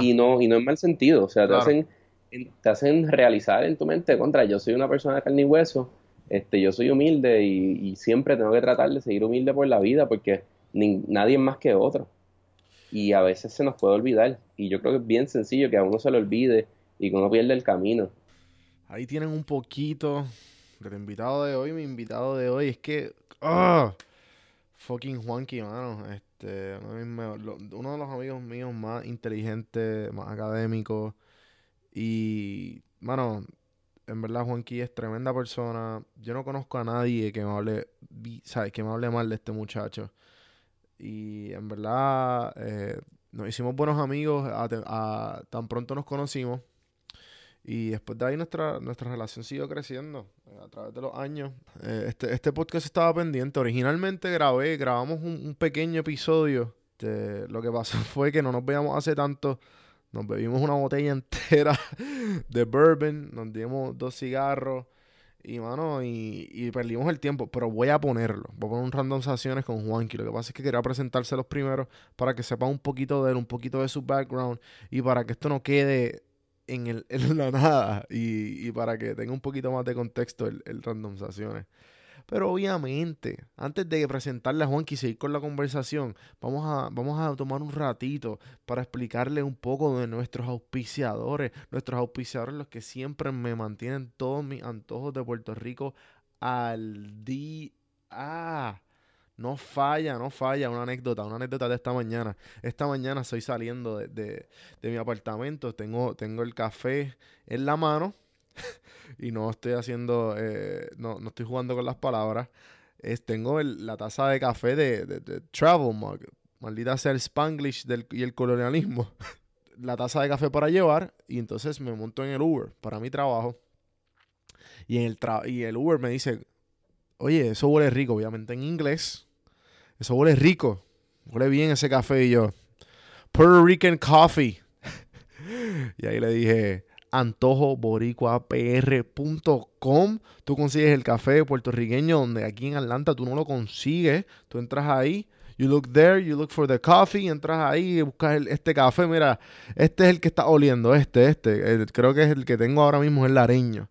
Y no, y no en mal sentido, o sea, te, hacen, te hacen realizar en tu mente contra, yo soy una persona de carne y hueso, este, yo soy humilde y, siempre tengo que tratar de seguir humilde por la vida porque nadie es más que otro. Y a veces se nos puede olvidar. Y yo creo que es bien sencillo que a uno se le olvide y que uno pierde el camino. Ahí tienen un poquito del invitado de hoy. Mi invitado de hoy es que. ¡Ah! Fucking Juanqui, mano. Este, uno de, los amigos míos más inteligentes, más académicos. Y, mano, en verdad Juanqui es tremenda persona. Yo no conozco a nadie que me hable, ¿sabes? Que me hable mal de este muchacho. Y en verdad eh, nos hicimos buenos amigos tan pronto nos conocimos. Y después de ahí nuestra, nuestra relación siguió creciendo eh, a través de los años. Eh, este, este podcast estaba pendiente. Originalmente grabé, grabamos un, pequeño episodio. Lo que pasó fue que no nos veíamos hace tanto. Nos bebimos una botella entera de bourbon, nos dimos dos cigarros y, mano, y, perdimos el tiempo. Pero voy a ponerlo. Voy a poner un random con Juanqui. Lo que pasa es que quería presentárselos primero para que sepa un poquito de él, un poquito de su background y para que esto no quede en, el, en la nada y, para que tenga un poquito más de contexto el, el randomizaciones. Pero obviamente, antes de presentarle a Juanqui y seguir con la conversación, vamos a, vamos a tomar un ratito para explicarle un poco de nuestros auspiciadores. Nuestros auspiciadores, los que siempre me mantienen todos mis antojos de Puerto Rico al día. No falla, no falla. Una anécdota, una anécdota de esta mañana. Esta mañana estoy saliendo de, de, de mi apartamento. Tengo, tengo el café en la mano y no estoy haciendo, eh, no, no, estoy jugando con las palabras. Es, tengo la taza de café de, Travel Mug. Maldita sea el Spanglish del, y el colonialismo. la taza de café para llevar y entonces me monto en el Uber para mi trabajo. Y, en el y el Uber me dice, oye, eso huele rico, obviamente en inglés. Eso huele rico. Huele bien ese café y yo. Puerto Rican Coffee. y ahí le dije, antojoboricuapr.com. Tú consigues el café puertorriqueño donde aquí en Atlanta tú no lo consigues. Tú entras ahí, you look there, you look for the coffee, entras ahí y buscas este café. Mira, este es el que está oliendo, este, este. creo que es el que tengo ahora mismo, el lareño.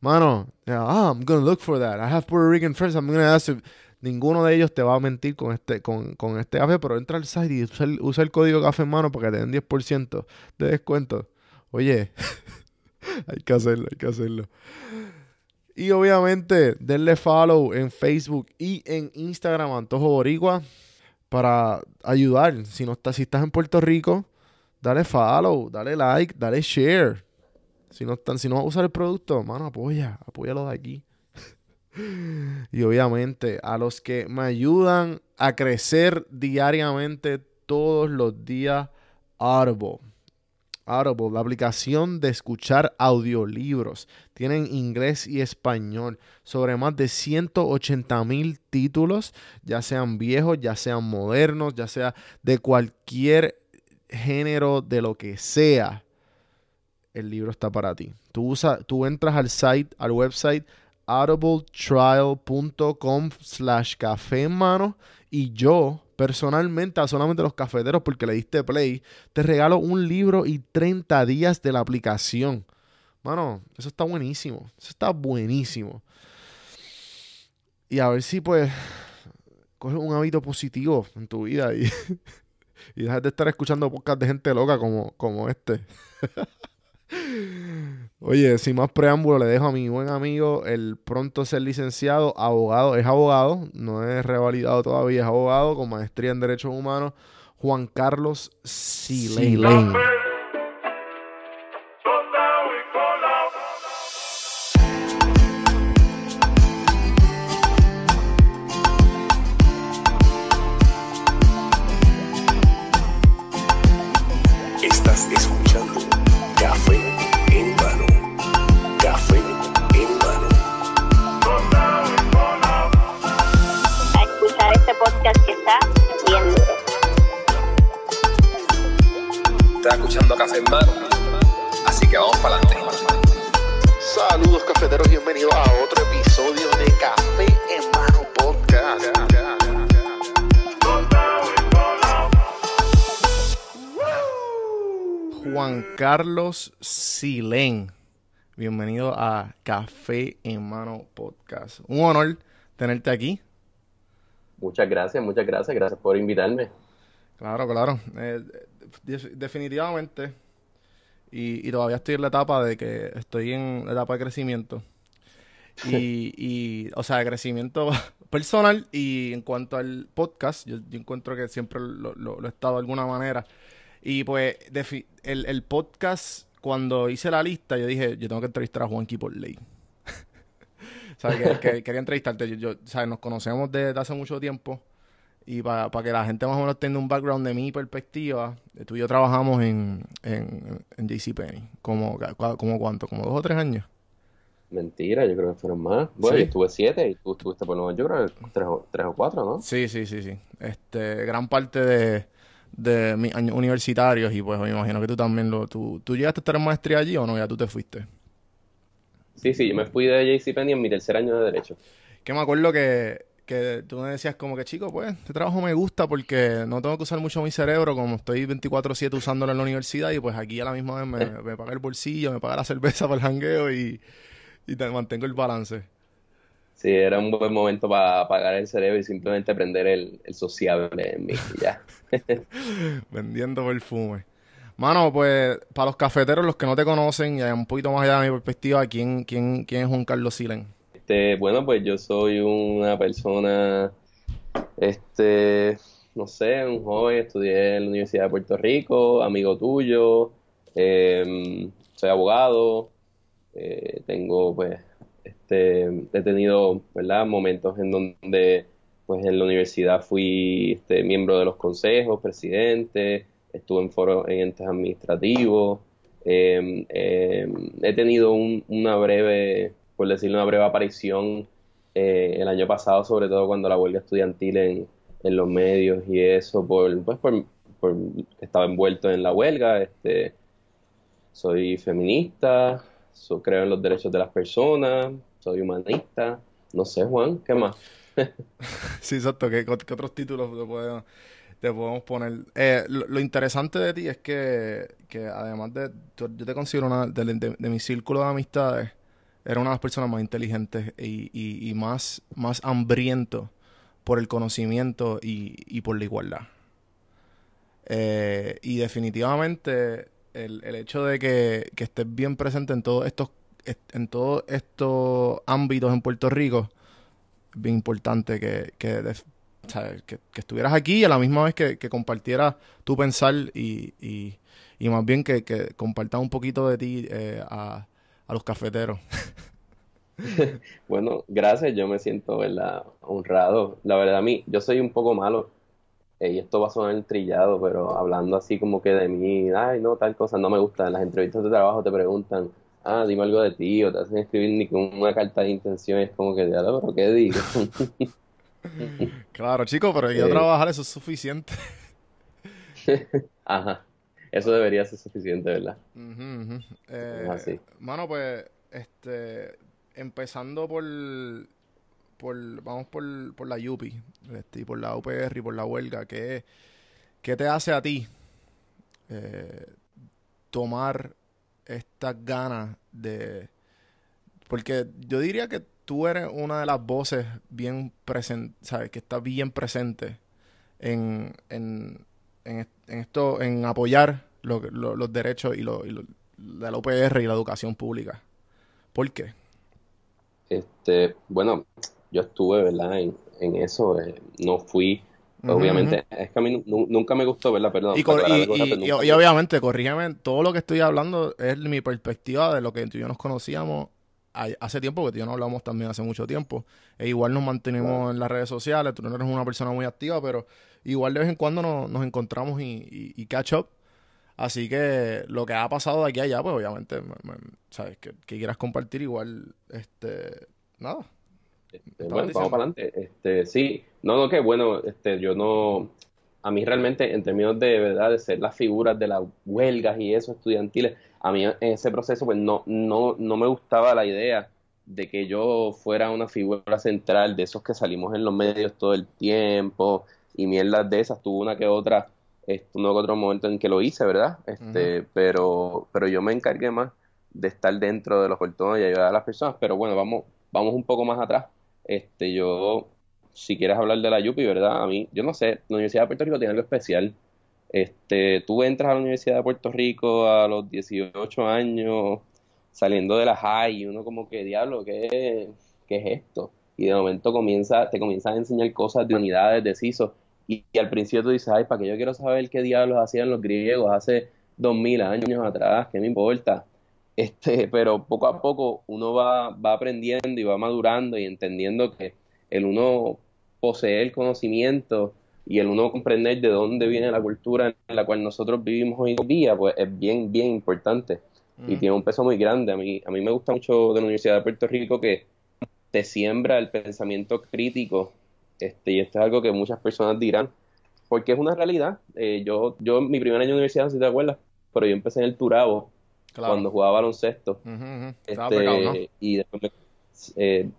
Mano, ah, I'm gonna look for that. I have Puerto Rican friends. I'm gonna ask if ninguno de ellos te va a mentir con este, con, con este café, pero entra al site y usa el, el código café en mano para que te den 10% de descuento. Oye, hay que hacerlo, hay que hacerlo. Y obviamente, denle follow en Facebook y en Instagram, Antojo Boricua, para ayudar. Si, no estás, si estás en Puerto Rico, dale follow, dale like, dale share. Si no, están, si no vas a usar el producto, mano, apoya, apóyalo de aquí. Y obviamente, a los que me ayudan a crecer diariamente todos los días, Audible. Audible, la aplicación de escuchar audiolibros. Tienen inglés y español sobre más de 180 mil títulos, ya sean viejos, ya sean modernos, ya sea de cualquier género, de lo que sea. El libro está para ti. Tú, tú entras al site, al website audibletrial.com slash café en mano y yo personalmente a solamente los cafeteros porque le diste play, te regalo un libro y 30 días de la aplicación. Mano, eso está buenísimo. Eso está buenísimo. Y a ver si pues coges un hábito positivo en tu vida y, y dejas de estar escuchando podcast de gente loca como, como este. Oye, sin más preámbulo, le dejo a mi buen amigo el pronto ser licenciado, abogado, es abogado, no es revalidado todavía, es abogado con maestría en Derechos Humanos, Juan Carlos Silén. Carlos Silén. Bienvenido a Café en Mano Podcast. Un honor tenerte aquí. Muchas gracias, muchas gracias. Gracias por invitarme. Claro, claro. Eh, definitivamente. Y, todavía estoy en la etapa de que estoy en la etapa de crecimiento. Y, y o sea, de crecimiento personal. Y en cuanto al podcast, yo, encuentro que siempre lo, he estado de alguna manera. Y pues, el, el podcast cuando hice la lista, yo dije, yo tengo que entrevistar a Juanqui por ley. ¿Sabes? Que, quería entrevistarte. Yo, ¿sabes? Nos conocemos desde hace mucho tiempo. Y para que la gente más o menos tenga un background de mi perspectiva, tú y yo trabajamos en, en, en JCPenney. Como, como cuánto, como dos o tres años. Mentira, yo creo que fueron más. Bueno, yo estuve siete y tú estuviste por Nueva York, tres o, tres o cuatro, ¿no? Sí, sí, sí, sí. Este, gran parte de, de mis años universitarios y pues me imagino que tú también lo... ¿Tú, ¿tú llegaste a estar en maestría allí o no? Ya tú te fuiste. Sí, sí, yo me fui de JCPenney en mi tercer año de Derecho. Que me acuerdo que, que tú me decías como que, chico, pues, este trabajo me gusta porque no tengo que usar mucho mi cerebro como estoy 24-7 usándolo en la universidad y pues aquí a la misma vez me, me paga el bolsillo, me paga la cerveza para el jangueo y, y te mantengo el balance. Sí, era un buen momento para apagar el cerebro y simplemente prender el, el sociable en mí. Ya. Vendiendo perfume. Mano, pues para los cafeteros, los que no te conocen, y un poquito más allá de mi perspectiva, ¿quién, quién, quién es Juan Carlos Silen? Este, bueno, pues yo soy una persona, este, no sé, un joven, estudié en la Universidad de Puerto Rico, amigo tuyo, em, soy abogado, eh, tengo pues este, he tenido ¿verdad? momentos en donde pues en la universidad fui este, miembro de los consejos, presidente, estuve en foros en entes administrativos, em, em, he tenido una breve, por decirlo, una breve aparición eh, el año pasado, sobre todo cuando la huelga estudiantil en, en los medios y eso, por, pues por, por estaba envuelto en la huelga, este, soy feminista, creo en los derechos de las personas, soy humanista, no sé, Juan, ¿qué más? sí, exacto, ¿qué, otros títulos te podemos, poner? Eh, lo, interesante de ti es que, además de, yo te considero una, de, mi círculo de amistades, era una de las personas más inteligentes y, más, más hambriento por el conocimiento y, por la igualdad. Eh, y definitivamente el, el hecho de que, que, estés bien presente en todos estos en todos estos ámbitos en Puerto Rico es bien importante que, que, que, estuvieras aquí y a la misma vez que, compartieras tu pensar y, y, y más bien que, que compartas un poquito de ti eh, a, a los cafeteros. bueno, gracias, yo me siento ¿verdad? honrado. La verdad, a mí, yo soy un poco malo eh, y esto va a sonar trillado, pero hablando así como que de mí, ay, no, tal cosa, no me gusta. En las entrevistas de trabajo te preguntan, ah, dime algo de ti, o te hacen escribir ni con una carta de intención, es como que, ya pero ¿qué digo? claro, chico, pero yo trabajar eso es suficiente. Ajá, eso debería ser suficiente, ¿verdad? Eh, así. Mano, pues, este, empezando por por, vamos por, por la UPI, este, y por la UPR y por la huelga, ¿qué, qué te hace a ti eh, tomar estas ganas de... Porque yo diría que tú eres una de las voces bien presente, ¿sabes? Que está bien presente en, en, en, esto, en apoyar los derechos y, lo, de la UPR y la educación pública. ¿Por qué? Este, bueno, yo estuve, ¿verdad? En, en eso, eh, no fui, obviamente, es que a mí nunca me gustó, ¿verdad? Perdón. Y, y, y, obviamente, corrígeme, todo lo que estoy hablando es mi perspectiva de lo que tú y yo nos conocíamos hace tiempo, porque tú y yo no hablamos también hace mucho tiempo. E igual nos mantenemos en las redes sociales, tú no eres una persona muy activa, pero igual de vez en cuando nos, nos encontramos y, catch up. Así que lo que ha pasado de aquí a allá, pues obviamente, sabes, que, que, quieras compartir igual, este, nada, este, bueno, vamos para adelante. Este, sí, no, no, que bueno, este, yo no, a mí realmente en términos de verdad de ser las figuras de las huelgas y eso estudiantiles, a mí en ese proceso pues no, no, no me gustaba la idea de que yo fuera una figura central de esos que salimos en los medios todo el tiempo y mierdas de esas, tuvo una que otra Este, no otro momento en que lo hice, ¿verdad? Este, pero, pero yo me encargué más de estar dentro de los portones y ayudar a las personas. Pero bueno, vamos, vamos un poco más atrás. Este, yo, si quieres hablar de la Yupi, ¿verdad? A mí, yo no sé, la Universidad de Puerto Rico tiene algo especial. Este, tú entras a la Universidad de Puerto Rico a los 18 años, saliendo de la high, y uno como que, diablo, ¿qué, qué es esto? Y de momento comienza, te comienzan a enseñar cosas de unidades, de CISO, y, al principio tú dices, ay, ¿para qué yo quiero saber qué diablos hacían los griegos hace dos mil años atrás? ¿Qué me importa? Este, pero poco a poco uno va, va aprendiendo y va madurando y entendiendo que el uno posee el conocimiento y el uno comprender de dónde viene la cultura en la cual nosotros vivimos hoy en día, pues es bien, bien importante y tiene un peso muy grande. A mí, a mí me gusta mucho de la Universidad de Puerto Rico que te siembra el pensamiento crítico este, y esto es algo que muchas personas dirán, porque es una realidad. Eh, yo, yo, mi primer año de universidad, si te acuerdas, pero yo empecé en el Turabo cuando jugaba baloncesto. Este, y después eh,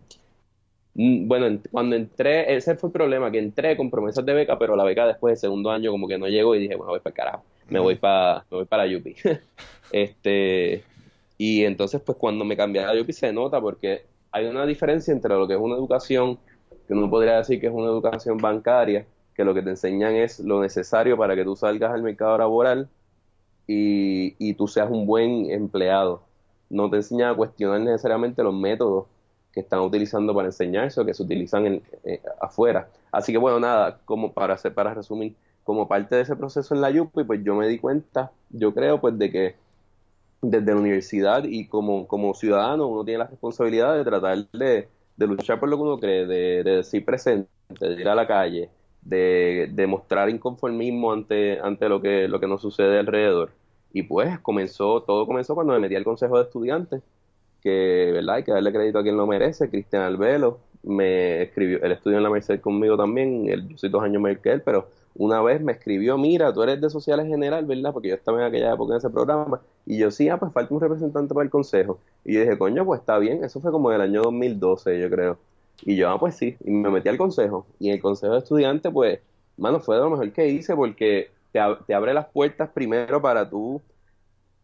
mm, bueno, cuando entré, ese fue el problema, que entré con promesas de beca, pero la beca después del segundo año como que no llegó y dije, bueno, voy para carajo, me voy para, me voy para la UPI. este, y entonces pues cuando me cambié a la UPI se nota porque hay una diferencia entre lo que es una educación que uno podría decir que es una educación bancaria, que lo que te enseñan es lo necesario para que tú salgas al mercado laboral y, y tú seas un buen empleado. No te enseñan a cuestionar necesariamente los métodos que están utilizando para enseñarse o que se utilizan en, eh, afuera. Así que bueno, nada, como para hacer, para resumir, como parte de ese proceso en la YUPI, pues yo me di cuenta, yo creo, pues de que desde la universidad y como, como ciudadano uno tiene la responsabilidad de tratar de, de luchar por lo que uno cree, de, de decir presente, de ir a la calle, de, mostrar inconformismo ante, ante lo que, lo que nos sucede alrededor. Y pues comenzó, todo comenzó cuando me metí al consejo de estudiantes, que verdad hay que darle crédito a quien lo merece, Cristian Albelo, me escribió, él estudió en la Merced conmigo también, yo soy dos años mayor que él, pero una vez me escribió, mira, tú eres de Sociales General, ¿verdad? Porque yo estaba en aquella época en ese programa. Y yo, sí, ah, pues falta un representante para el consejo. Y yo dije, coño, pues está bien. Eso fue como en el año 2012, yo creo. Y yo, ah, pues sí. Y me metí al consejo. Y el consejo de estudiantes, pues, mano, fue de lo mejor que hice porque te, te abre las puertas primero para tú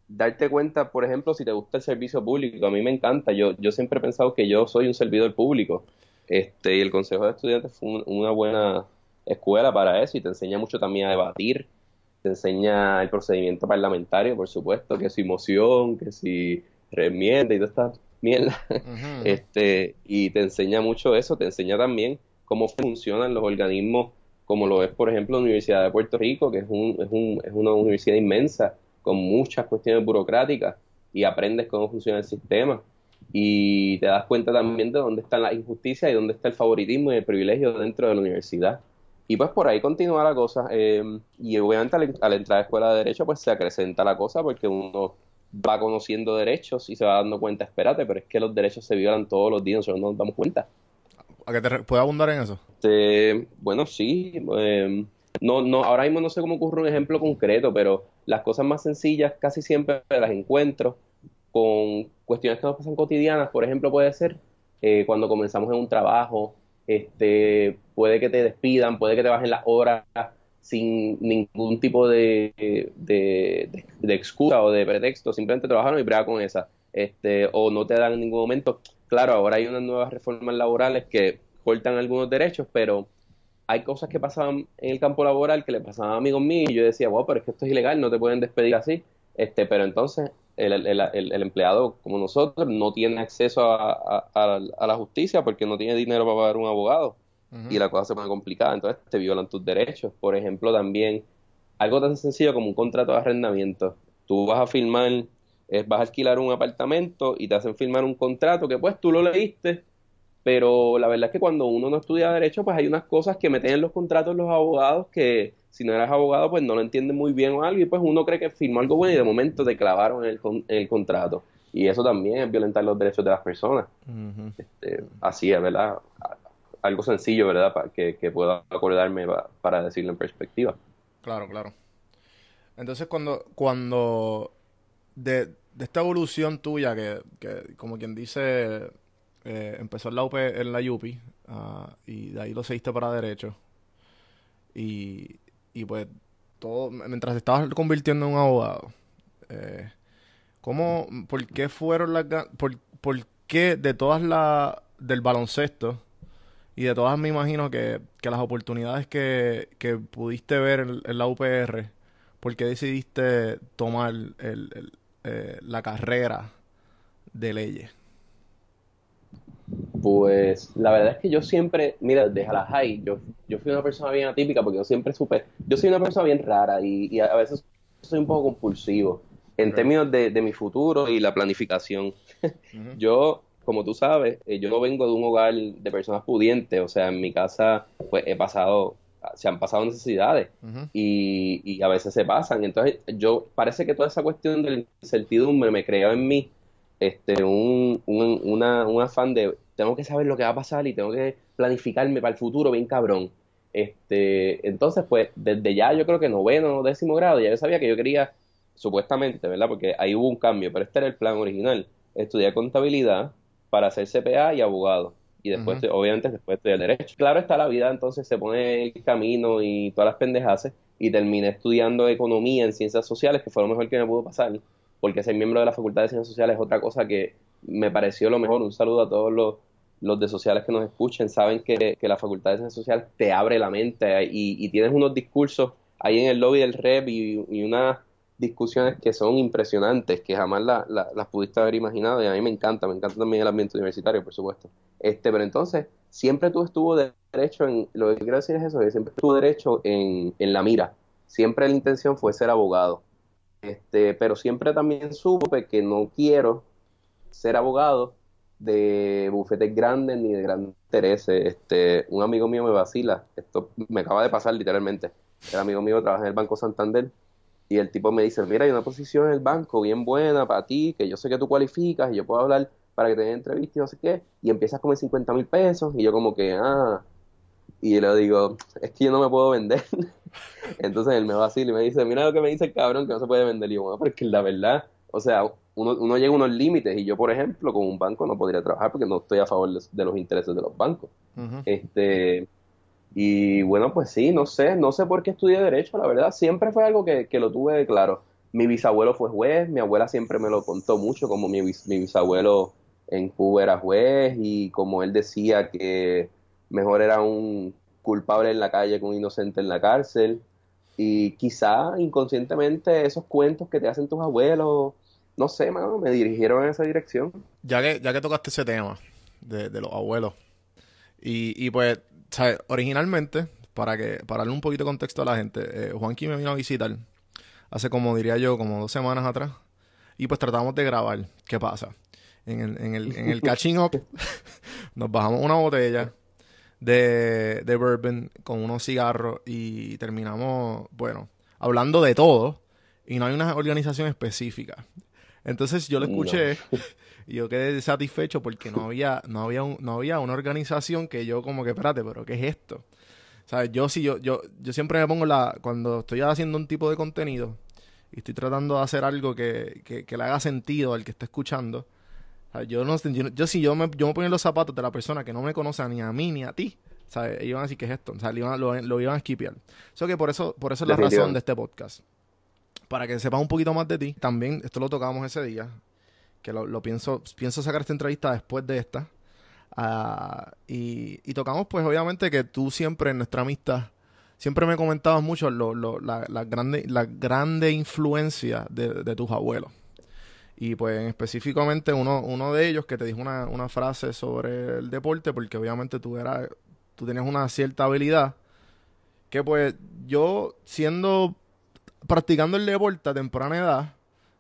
darte cuenta, por ejemplo, si te gusta el servicio público. A mí me encanta. Yo, yo siempre he pensado que yo soy un servidor público. Este, y el consejo de estudiantes fue una buena escuela para eso y te enseña mucho también a debatir, te enseña el procedimiento parlamentario, por supuesto, que si moción, que si remienda y toda esta mierda. este, y te enseña mucho eso, te enseña también cómo funcionan los organismos, como lo es, por ejemplo, la Universidad de Puerto Rico, que es, un, es, un, es una universidad inmensa, con muchas cuestiones burocráticas, y aprendes cómo funciona el sistema. Y te das cuenta también de dónde están las injusticias y dónde está el favoritismo y el privilegio dentro de la universidad. Y pues por ahí continúa la cosa. Em, y obviamente al, entrar a la escuela de Derecho, pues se acrecenta la cosa porque uno va conociendo derechos y se va dando cuenta, espérate, pero es que los derechos se violan todos los días, nosotros no nos damos cuenta. ¿A qué te puede abundar en eso? Bueno, sí. Em, no, no, ahora mismo no sé cómo ocurre un ejemplo concreto, pero las cosas más sencillas casi siempre las encuentro con cuestiones que nos pasan cotidianas. Por ejemplo, puede ser eh, cuando comenzamos en un trabajo este, puede que te despidan, puede que te bajen las horas sin ningún tipo de, de, excusa o de pretexto, simplemente trabajaron y brega con esa, este, o no te dan en ningún momento. Claro, ahora hay unas nuevas reformas laborales que cortan algunos derechos, pero hay cosas que pasaban en el campo laboral que le pasaban a amigos míos y yo decía, wow, pero es que esto es ilegal, no te pueden despedir así. Este, pero entonces el, el, empleado como nosotros no tiene acceso a, la justicia porque no tiene dinero para pagar un abogado y la cosa se pone complicada, entonces te violan tus derechos. Por ejemplo, también algo tan sencillo como un contrato de arrendamiento. Tú vas a firmar, vas a alquilar un apartamento y te hacen firmar un contrato que pues tú lo leíste, pero la verdad es que cuando uno no estudia derecho, pues hay unas cosas que meten en los contratos los abogados que si no eres abogado, pues no lo entiendes muy bien o algo, y pues uno cree que firmó algo bueno y de momento te clavaron el, el contrato. Y eso también es violentar los derechos de las personas. Este, así es, ¿verdad? Algo sencillo, ¿verdad? Para que, que pueda acordarme para, decirlo en perspectiva. Claro, claro. Entonces, cuando, cuando de, de esta evolución tuya, que, que como quien dice, eh, empezó en la UP, en la UPI, ah, y de ahí lo seguiste para derecho, y, y pues todo, mientras te estabas convirtiendo en un abogado, eh, ¿cómo, por qué fueron las, por, por qué de todas las, del baloncesto, y de todas me imagino que, las oportunidades que, pudiste ver en, la UPR, ¿por qué decidiste tomar el, eh, la carrera de leyes? Pues la verdad es que yo siempre, mira, desde la high, yo, yo fui una persona bien atípica porque yo siempre supe, yo soy una persona bien rara y, a veces soy un poco compulsivo en términos de, mi futuro y la planificación. Yo, como tú sabes, eh, yo no vengo de un hogar de personas pudientes, o sea, en mi casa pues he pasado, se han pasado necesidades y, y a veces se pasan. Entonces, yo parece que toda esa cuestión de la incertidumbre me creó en mí este, un, un, una, un afán de tengo que saber lo que va a pasar y tengo que planificarme para el futuro bien cabrón. Este, entonces, pues, desde ya yo creo que noveno, décimo grado, ya yo sabía que yo quería, supuestamente, ¿verdad? Porque ahí hubo un cambio, pero este era el plan original. Estudiar contabilidad para ser CPA y abogado. Y después, obviamente, después estudiar derecho. Claro está la vida, entonces se pone el camino y todas las pendejas y terminé estudiando economía en ciencias sociales, que fue lo mejor que me pudo pasar porque ser miembro de la Facultad de Ciencias Sociales es otra cosa que me pareció lo mejor. Un saludo a todos los, de sociales que nos escuchen. Saben que, la Facultad de Ciencias Sociales te abre la mente y, tienes unos discursos ahí en el lobby del REP y, unas discusiones que son impresionantes, que jamás las pudiste haber imaginado y a mí me encanta, me encanta también el ambiente universitario, por supuesto. Este, pero entonces, siempre tú estuvo derecho en, lo que quiero decir es eso, que siempre estuvo derecho en, en la mira. Siempre la intención fue ser abogado este, pero siempre también supe que no quiero ser abogado de bufetes grandes ni de grandes intereses. Este, un amigo mío me vacila, esto me acaba de pasar literalmente. El amigo mío trabaja en el Banco Santander y el tipo me dice, mira, hay una posición en el banco bien buena para ti, que yo sé que tú cualificas y yo puedo hablar para que te den entrevista y no sé qué, y empiezas con 50 mil pesos y yo como que, ah, y le digo, es que yo no me puedo vender. Entonces él me va así y me dice, mira lo que me dice el cabrón, que no se puede vender. Y yo, bueno, porque la verdad, o sea, uno, uno llega a unos límites y yo, por ejemplo, con un banco no podría trabajar porque no estoy a favor de, los intereses de los bancos. Este y bueno, pues sí, no sé, no sé por qué estudié Derecho, la verdad, siempre fue algo que, que lo tuve claro. Mi bisabuelo fue juez, mi abuela siempre me lo contó mucho, como mi, mi bisabuelo en Cuba era juez y como él decía que mejor era un culpable en la calle que un inocente en la cárcel. Y quizá inconscientemente esos cuentos que te hacen tus abuelos, no sé, mano, me dirigieron en esa dirección. Ya que, ya que tocaste ese tema de, los abuelos, y, y pues, originalmente, para que para darle un poquito de contexto a la gente, eh, Juanqui me vino a visitar hace como diría yo, como dos semanas atrás, y pues tratamos de grabar. ¿Qué pasa? En el, en el, en el catching up, nos bajamos una botella de, de bourbon con unos cigarros y terminamos, bueno, hablando de todo y no hay una organización específica. Entonces yo lo escuché y yo quedé satisfecho porque no había, no había, no había una organización que yo como que, espérate, pero ¿qué es esto? ¿Sabes? Yo sí, yo, yo, yo siempre me pongo la, cuando estoy haciendo un tipo de contenido y estoy tratando de hacer algo que, que, que le haga sentido al que esté escuchando, yo no yo, yo si yo me, yo me ponía los zapatos de la persona que no me conoce ni a mí ni a ti, ¿sabes? Ellos iban a decir que es esto, sea, lo, iban a skipear. Eso que por eso, por eso es la razón de este podcast. Para que sepas un poquito más de ti. También, esto lo tocamos ese día, que lo, pienso, pienso sacar esta entrevista después de esta. Ah, y, y, tocamos, pues, obviamente, que tú siempre en nuestra amistad, siempre me comentabas mucho lo, lo, la, la, grande, la grande influencia de, de tus abuelos. Y pues específicamente uno, uno de ellos que te dijo una, una frase sobre el deporte, porque obviamente tú, eras, tú tenías una cierta habilidad, que pues yo siendo, practicando el deporte a temprana edad,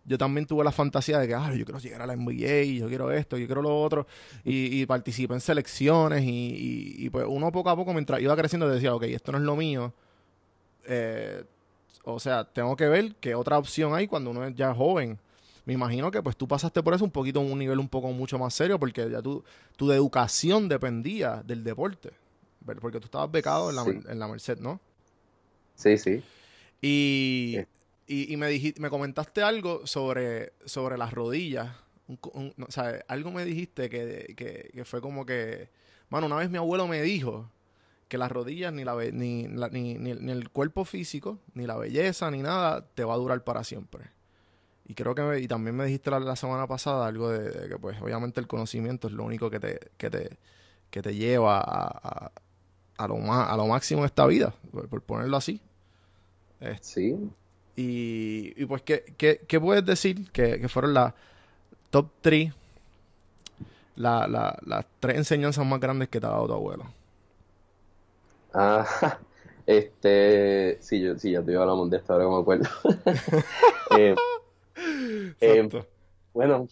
yo también tuve la fantasía de que, ah, yo quiero llegar a la NBA, yo quiero esto, yo quiero lo otro, y, y participé en selecciones, y, y, pues uno poco a poco, mientras iba creciendo, decía, ok, esto no es lo mío, eh, o sea, tengo que ver qué otra opción hay cuando uno es ya joven me imagino que pues tú pasaste por eso un poquito un nivel un poco mucho más serio porque ya tu, tu educación dependía del deporte. Porque tú estabas becado en la, en la Merced, ¿no? Sí, sí. Y, y, me, dijiste, me comentaste algo sobre, sobre las rodillas. o sea, algo me dijiste que, que, que fue como que, mano, una vez mi abuelo me dijo que las rodillas, ni, la, ni, ni, ni, el cuerpo físico, ni la belleza, ni nada, te va a durar para siempre. Y creo que, y también me dijiste la, semana pasada algo de, que, pues, obviamente el conocimiento es lo único que te, que te, que te lleva a, a, lo, más, a lo máximo en esta vida, por, ponerlo así. Sí. Y, y pues, ¿qué, qué, qué puedes decir que, que fueron las top 3, la, la, las tres enseñanzas más grandes que te ha dado tu abuelo? Ah, este, sí, yo, sí, ya te iba a hablar de esto, ahora que me acuerdo. eh, eh, bueno,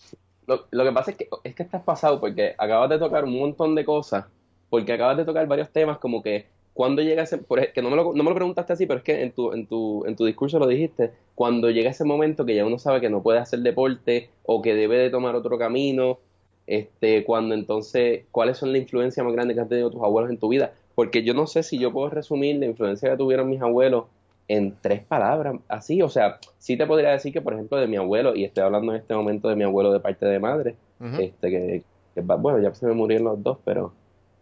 lo, lo, que pasa es que, es que estás pasado porque acabas de tocar un montón de cosas, porque acabas de tocar varios temas como que cuando llega ese, por, que no me, lo, no me lo preguntaste así, pero es que en tu, en, tu, en tu discurso lo dijiste, cuando llega ese momento que ya uno sabe que no puede hacer deporte o que debe de tomar otro camino, este, cuando entonces, ¿cuáles son las influencias más grandes que han tenido tus abuelos en tu vida? Porque yo no sé si yo puedo resumir la influencia que tuvieron mis abuelos en tres palabras, así, o sea, sí te podría decir que, por ejemplo, de mi abuelo, y estoy hablando en este momento de mi abuelo de parte de madre, este, que, bueno, ya se me murieron los dos, pero,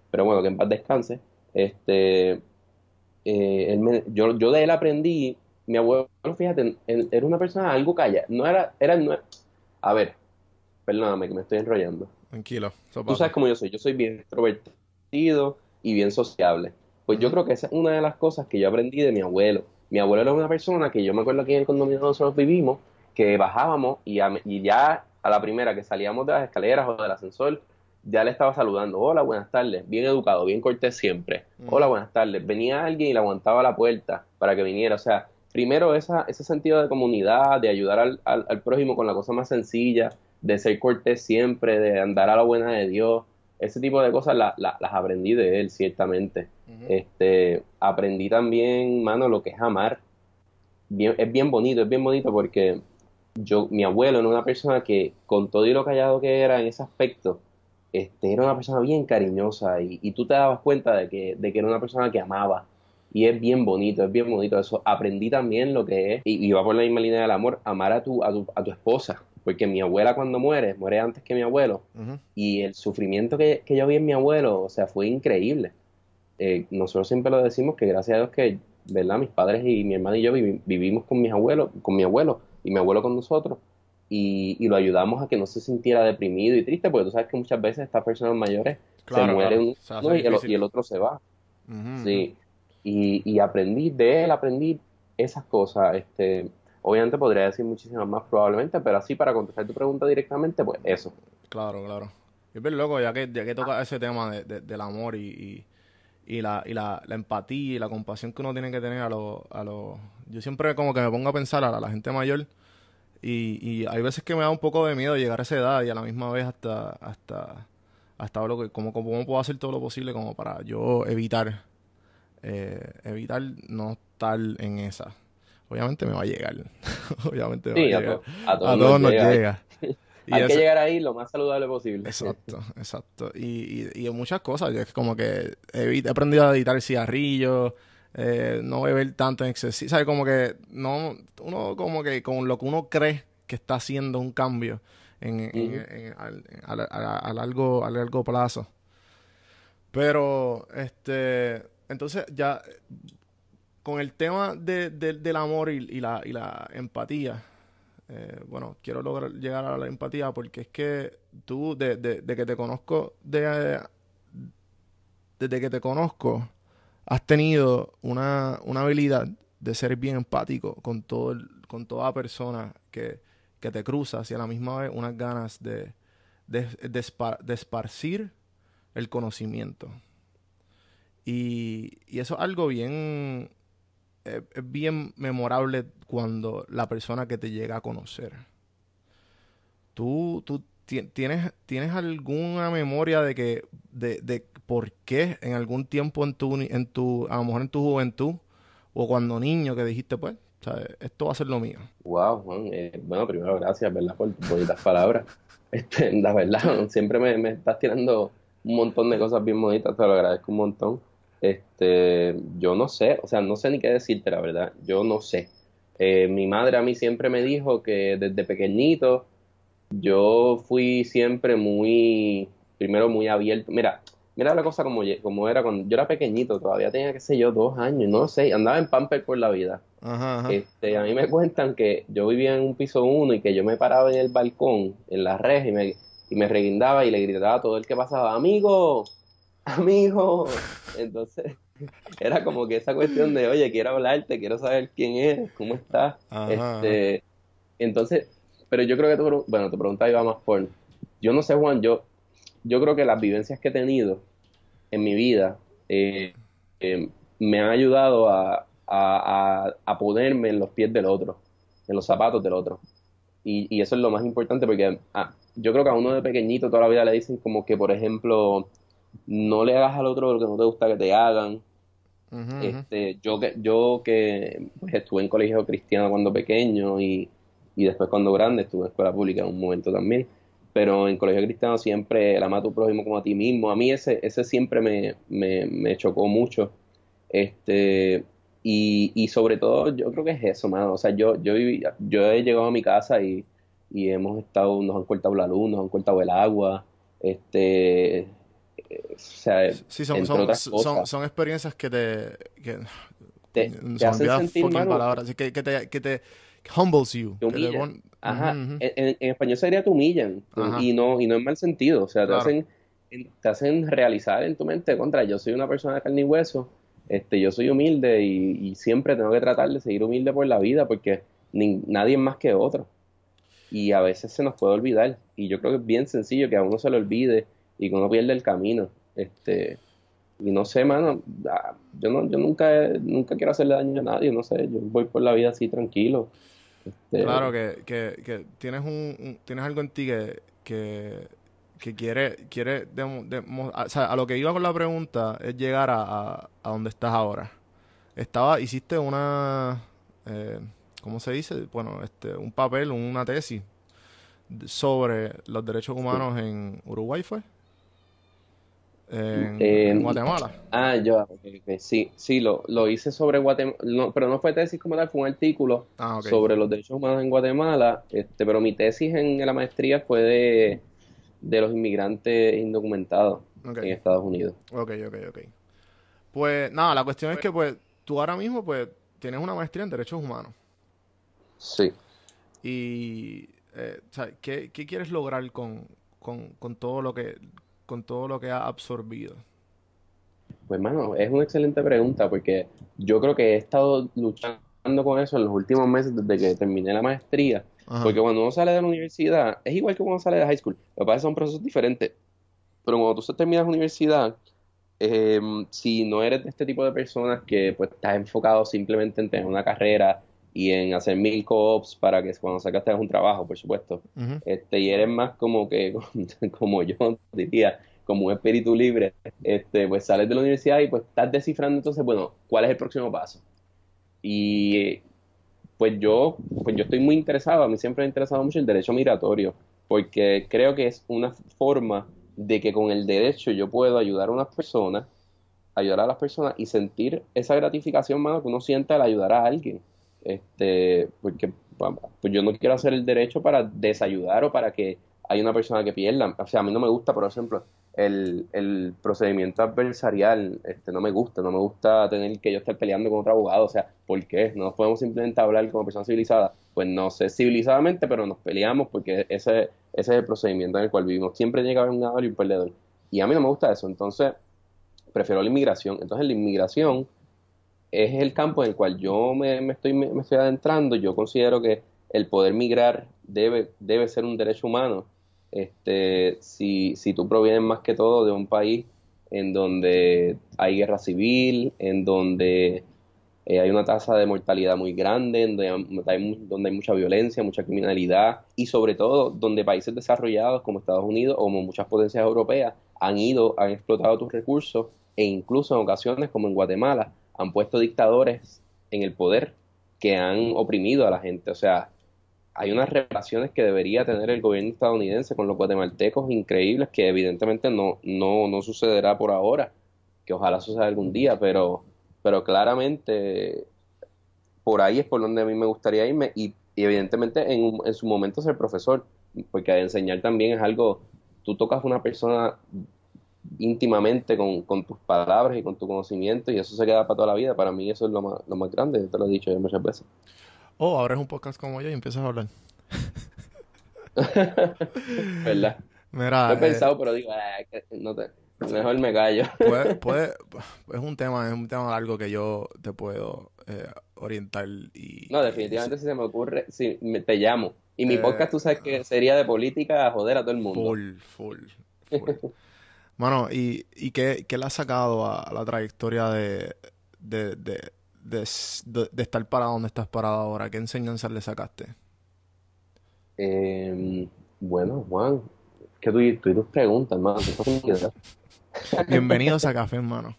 pero bueno, que en paz descanse, este, eh, yo, yo de él aprendí, mi abuelo, fíjate, era una persona algo calla no era, era, no, a ver, perdóname que me estoy enrollando. Tranquilo. Tú sabes cómo yo soy, yo soy bien extrovertido y bien sociable. Pues yo creo que esa es una de las cosas que yo aprendí de mi abuelo. Mi abuelo era una persona que yo me acuerdo aquí en el condominio nosotros vivimos, que bajábamos y, y ya a la primera que salíamos de las escaleras o del ascensor, ya le estaba saludando. Hola, buenas tardes. Bien educado, bien cortés siempre. Hola, buenas tardes. Venía alguien y le aguantaba la puerta para que viniera. O sea, primero esa, ese sentido de comunidad, de ayudar al, al, prójimo con la cosa más sencilla, de ser cortés siempre, de andar a la buena de Dios. Ese tipo de cosas las aprendí de él, ciertamente. este Aprendí también, mano, lo que es amar. Bien, es bien bonito, es bien bonito porque yo, mi abuelo era una persona que, con todo y lo callado que era en ese aspecto, este, era una persona bien cariñosa y, tú te dabas cuenta de que, de que era una persona que amaba. Y es bien bonito, es bien bonito eso. Aprendí también lo que es, y, va por la misma línea del amor, amar a tu, a tu, a tu esposa. Porque mi abuela cuando muere, muere antes que mi abuelo. Y el sufrimiento que, que, yo vi en mi abuelo, o sea, fue increíble. Eh, nosotros siempre lo decimos que gracias a Dios que, ¿verdad? Mis padres y mi hermana y yo vivimos con mis abuelos, con mi abuelo y mi abuelo con nosotros y, lo ayudamos a que no se sintiera deprimido y triste, porque tú sabes que muchas veces estas personas mayores se mueren uno y, el, otro se va. sí. Y, y, aprendí de él, aprendí esas cosas. Este, obviamente podría decir muchísimas más probablemente, pero así para contestar tu pregunta directamente, pues eso. Claro, claro. Y bien loco, ya que, ya que toca ese tema de, del amor y, y, la, y la, la, empatía y la compasión que uno tiene que tener a los... A lo... Yo siempre como que me pongo a pensar a la gente mayor y, y hay veces que me da un poco de miedo llegar a esa edad y a la misma vez hasta, hasta, hasta lo que, como, cómo puedo hacer todo lo posible como para yo evitar, eh, evitar no estar en esa. Obviamente me va a llegar. Obviamente me va a, llegar. a, todos, nos llega. Hay que llegar ahí lo más saludable posible. Exacto, exacto. Y, y, y muchas cosas. Es como que he, aprendido a editar el cigarrillo, eh, no beber tanto en exceso. ¿Sabes? Como que no, uno como que con lo que uno cree que está haciendo un cambio en, a, largo, a largo plazo. Pero, este, entonces ya, con el tema de, del amor y, la, y la empatía, eh, bueno, quiero lograr llegar a la empatía porque es que tú, de, de que te conozco, de, desde que te conozco, has tenido una, habilidad de ser bien empático con, todo con toda persona que, te cruza y a la misma vez unas ganas de, de, esparcir el conocimiento. Y, eso es algo bien, es, bien memorable cuando la persona que te llega a conocer. Tú, tú tienes, ¿Tienes alguna memoria de que, de, de por qué en algún tiempo en tu, en tu, a lo mejor en tu juventud, o cuando niño que dijiste, pues, esto va a ser lo mío? Wow, Juan, eh, bueno, primero gracias, ¿verdad? Por bonitas palabras. Este, la verdad, siempre me, me, estás tirando un montón de cosas bien bonitas, te lo agradezco un montón. Este, yo no sé, o sea, no sé ni qué decirte, la verdad, yo no sé. Eh, mi madre a mí siempre me dijo que desde pequeñito yo fui siempre muy, primero muy abierto. Mira, mira la cosa como, como era cuando yo era pequeñito, todavía tenía, qué sé yo, dos años, no sé, andaba en pamper por la vida. Este, a mí me cuentan que yo vivía en un piso uno y que yo me paraba en el balcón, en la red, y me, y me reguindaba y le gritaba a todo el que pasaba, amigo, amigo. Entonces, era como que esa cuestión de, oye, quiero hablarte, quiero saber quién eres, cómo estás. Este, entonces, pero yo creo que tú, bueno, tu pregunta iba más por, yo no sé, Juan, yo, yo creo que las vivencias que he tenido en mi vida eh, eh, me han ayudado a, a, ponerme en los pies del otro, en los zapatos del otro. Y, eso es lo más importante porque ah, yo creo que a uno de pequeñito toda la vida le dicen como que, por ejemplo, no le hagas al otro lo que no te gusta que te hagan. este, yo que, yo que pues, estuve en colegio cristiano cuando pequeño y, y después cuando grande estuve en escuela pública en un momento también pero en colegio cristiano siempre el ama a tu prójimo como a ti mismo. A mí ese, ese siempre me, me, me chocó mucho. Este, y, y, sobre todo yo creo que es eso, mano. O sea, yo, yo, yo he llegado a mi casa y, y hemos estado, nos han cortado la luz, nos han cortado el agua, este, o sea, sí, son, son, son, son, experiencias que te, que, te, te hacen sentir, palabras, que, que te, que te humbles you. Ajá. En, español sería te humillan y no y no en mal sentido, o sea, te hacen te hacen realizar en tu mente contra yo soy una persona de carne y hueso, este yo soy humilde y, siempre tengo que tratar de seguir humilde por la vida porque nadie es más que otro. Y a veces se nos puede olvidar y yo creo que es bien sencillo que a uno se lo olvide y que uno pierde el camino. Este y no sé, mano, ah, yo no yo nunca nunca quiero hacerle daño a nadie, no sé, yo voy por la vida así tranquilo. Este, claro, que, que, que tienes, un, tienes algo en ti que, que, que quiere, quiere o sea, a lo que iba con la pregunta es llegar a, a, donde estás ahora. Estaba, hiciste una, eh, ¿cómo se dice? Bueno, este, un papel, una tesis sobre los derechos humanos en Uruguay, ¿fue? En, Guatemala. Ah, yo, sí, sí, lo, lo hice sobre Guatemala, pero no fue tesis como tal, fue un artículo ah, sobre los derechos humanos en Guatemala, este, pero mi tesis en, la maestría fue de, de los inmigrantes indocumentados en Estados Unidos. Ok, ok, ok. Pues nada, la cuestión es que pues tú ahora mismo pues tienes una maestría en derechos humanos. Sí. Y, eh, ¿qué, ¿qué, quieres lograr con, con, con todo lo que con todo lo que ha absorbido? Pues, mano, es una excelente pregunta porque yo creo que he estado luchando con eso en los últimos meses desde que terminé la maestría. Porque cuando uno sale de la universidad, es igual que cuando uno sale de high school. Lo que pasa es que son procesos diferentes. Pero cuando tú terminas la universidad, em, si no eres de este tipo de personas que pues estás enfocado simplemente en tener una carrera y en hacer mil co-ops para que cuando sacas tengas un trabajo, por supuesto. este Y eres más como que, como yo diría, como un espíritu libre, este pues sales de la universidad y pues estás descifrando entonces, bueno, ¿cuál es el próximo paso? Y pues yo, pues yo estoy muy interesado, a mí siempre me ha interesado mucho el derecho migratorio, porque creo que es una forma de que con el derecho yo puedo ayudar a unas personas, ayudar a las personas y sentir esa gratificación, más que uno siente al ayudar a alguien este, porque pues yo no quiero hacer el derecho para desayudar o para que hay una persona que pierda. O sea, a mí no me gusta, por ejemplo, el, el procedimiento adversarial, este, no me gusta, no me gusta tener que yo estar peleando con otro abogado. O sea, ¿por qué? No podemos simplemente hablar como persona civilizada. Pues no sé, civilizadamente, pero nos peleamos porque ese, ese es el procedimiento en el cual vivimos. Siempre tiene que haber un ganador y un perdedor. Y a mí no me gusta eso. Entonces, prefiero la inmigración. Entonces, la inmigración es el campo en el cual yo me, estoy, me, estoy adentrando. Yo considero que el poder migrar debe, debe ser un derecho humano. Este, si, si tú provienes más que todo de un país en donde hay guerra civil, en donde eh, hay una tasa de mortalidad muy grande, en donde hay, donde hay mucha violencia, mucha criminalidad y sobre todo donde países desarrollados como Estados Unidos o muchas potencias europeas han ido, han explotado tus recursos e incluso en ocasiones como en Guatemala han puesto dictadores en el poder que han oprimido a la gente. O sea, hay unas relaciones que debería tener el gobierno estadounidense con los guatemaltecos increíbles que evidentemente no, no, no sucederá por ahora, que ojalá suceda algún día, pero, pero claramente por ahí es por donde a mí me gustaría irme y, evidentemente en, en, su momento ser profesor, porque enseñar también es algo, tú tocas a una persona íntimamente con, con, tus palabras y con tu conocimiento y eso se queda para toda la vida. Para mí eso es lo más, lo más grande, te lo he dicho muchas veces. Oh, ahora es un podcast como yo y empiezas a hablar. ¿Verdad? Mira, Lo he pensado, pero digo, ah, no te, mejor me callo. Puede, puede, es un tema, es un tema largo que yo te puedo eh, orientar y... No, definitivamente si se me ocurre, si me, te llamo. Y mi eh, podcast, tú sabes que sería de política a joder a todo el mundo. Full, full, full. Mano, ¿y, y qué, qué, le ha sacado a, la trayectoria de, de, de, de, estar parado donde estás parado ahora? ¿Qué enseñanzas le sacaste? Eh, bueno, Juan, que tú, tú y tus preguntas, hermano. Bienvenidos a Café, hermano.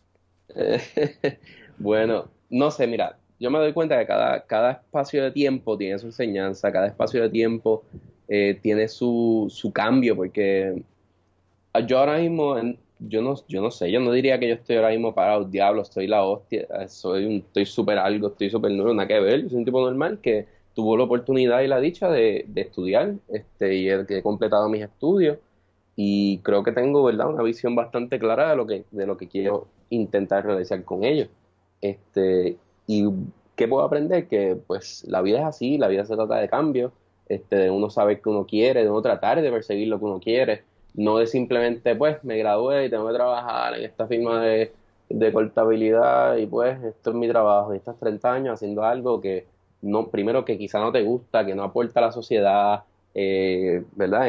bueno, no sé, mira, yo me doy cuenta que cada, cada espacio de tiempo tiene su enseñanza, cada espacio de tiempo eh, tiene su, su cambio, porque yo ahora mismo, yo no, yo no sé, yo no diría que yo estoy ahora mismo para el diablo, estoy la hostia, soy un, estoy súper algo, estoy súper nuevo, nada que ver, yo soy un tipo normal que tuvo la oportunidad y la dicha de, estudiar, este, y he, completado mis estudios, y creo que tengo, ¿verdad?, una visión bastante clara de lo que, de lo que quiero intentar realizar con ellos. Este, y ¿qué puedo aprender? Que pues la vida es así, la vida se trata de cambio, este, de uno saber que uno quiere, de uno tratar de perseguir lo que uno quiere, no de simplemente, pues, me gradué y tengo que trabajar en esta firma de, de contabilidad y pues esto es mi trabajo y estás 30 años haciendo algo que no primero que quizá no te gusta, que no aporta a la sociedad, eh, ¿verdad?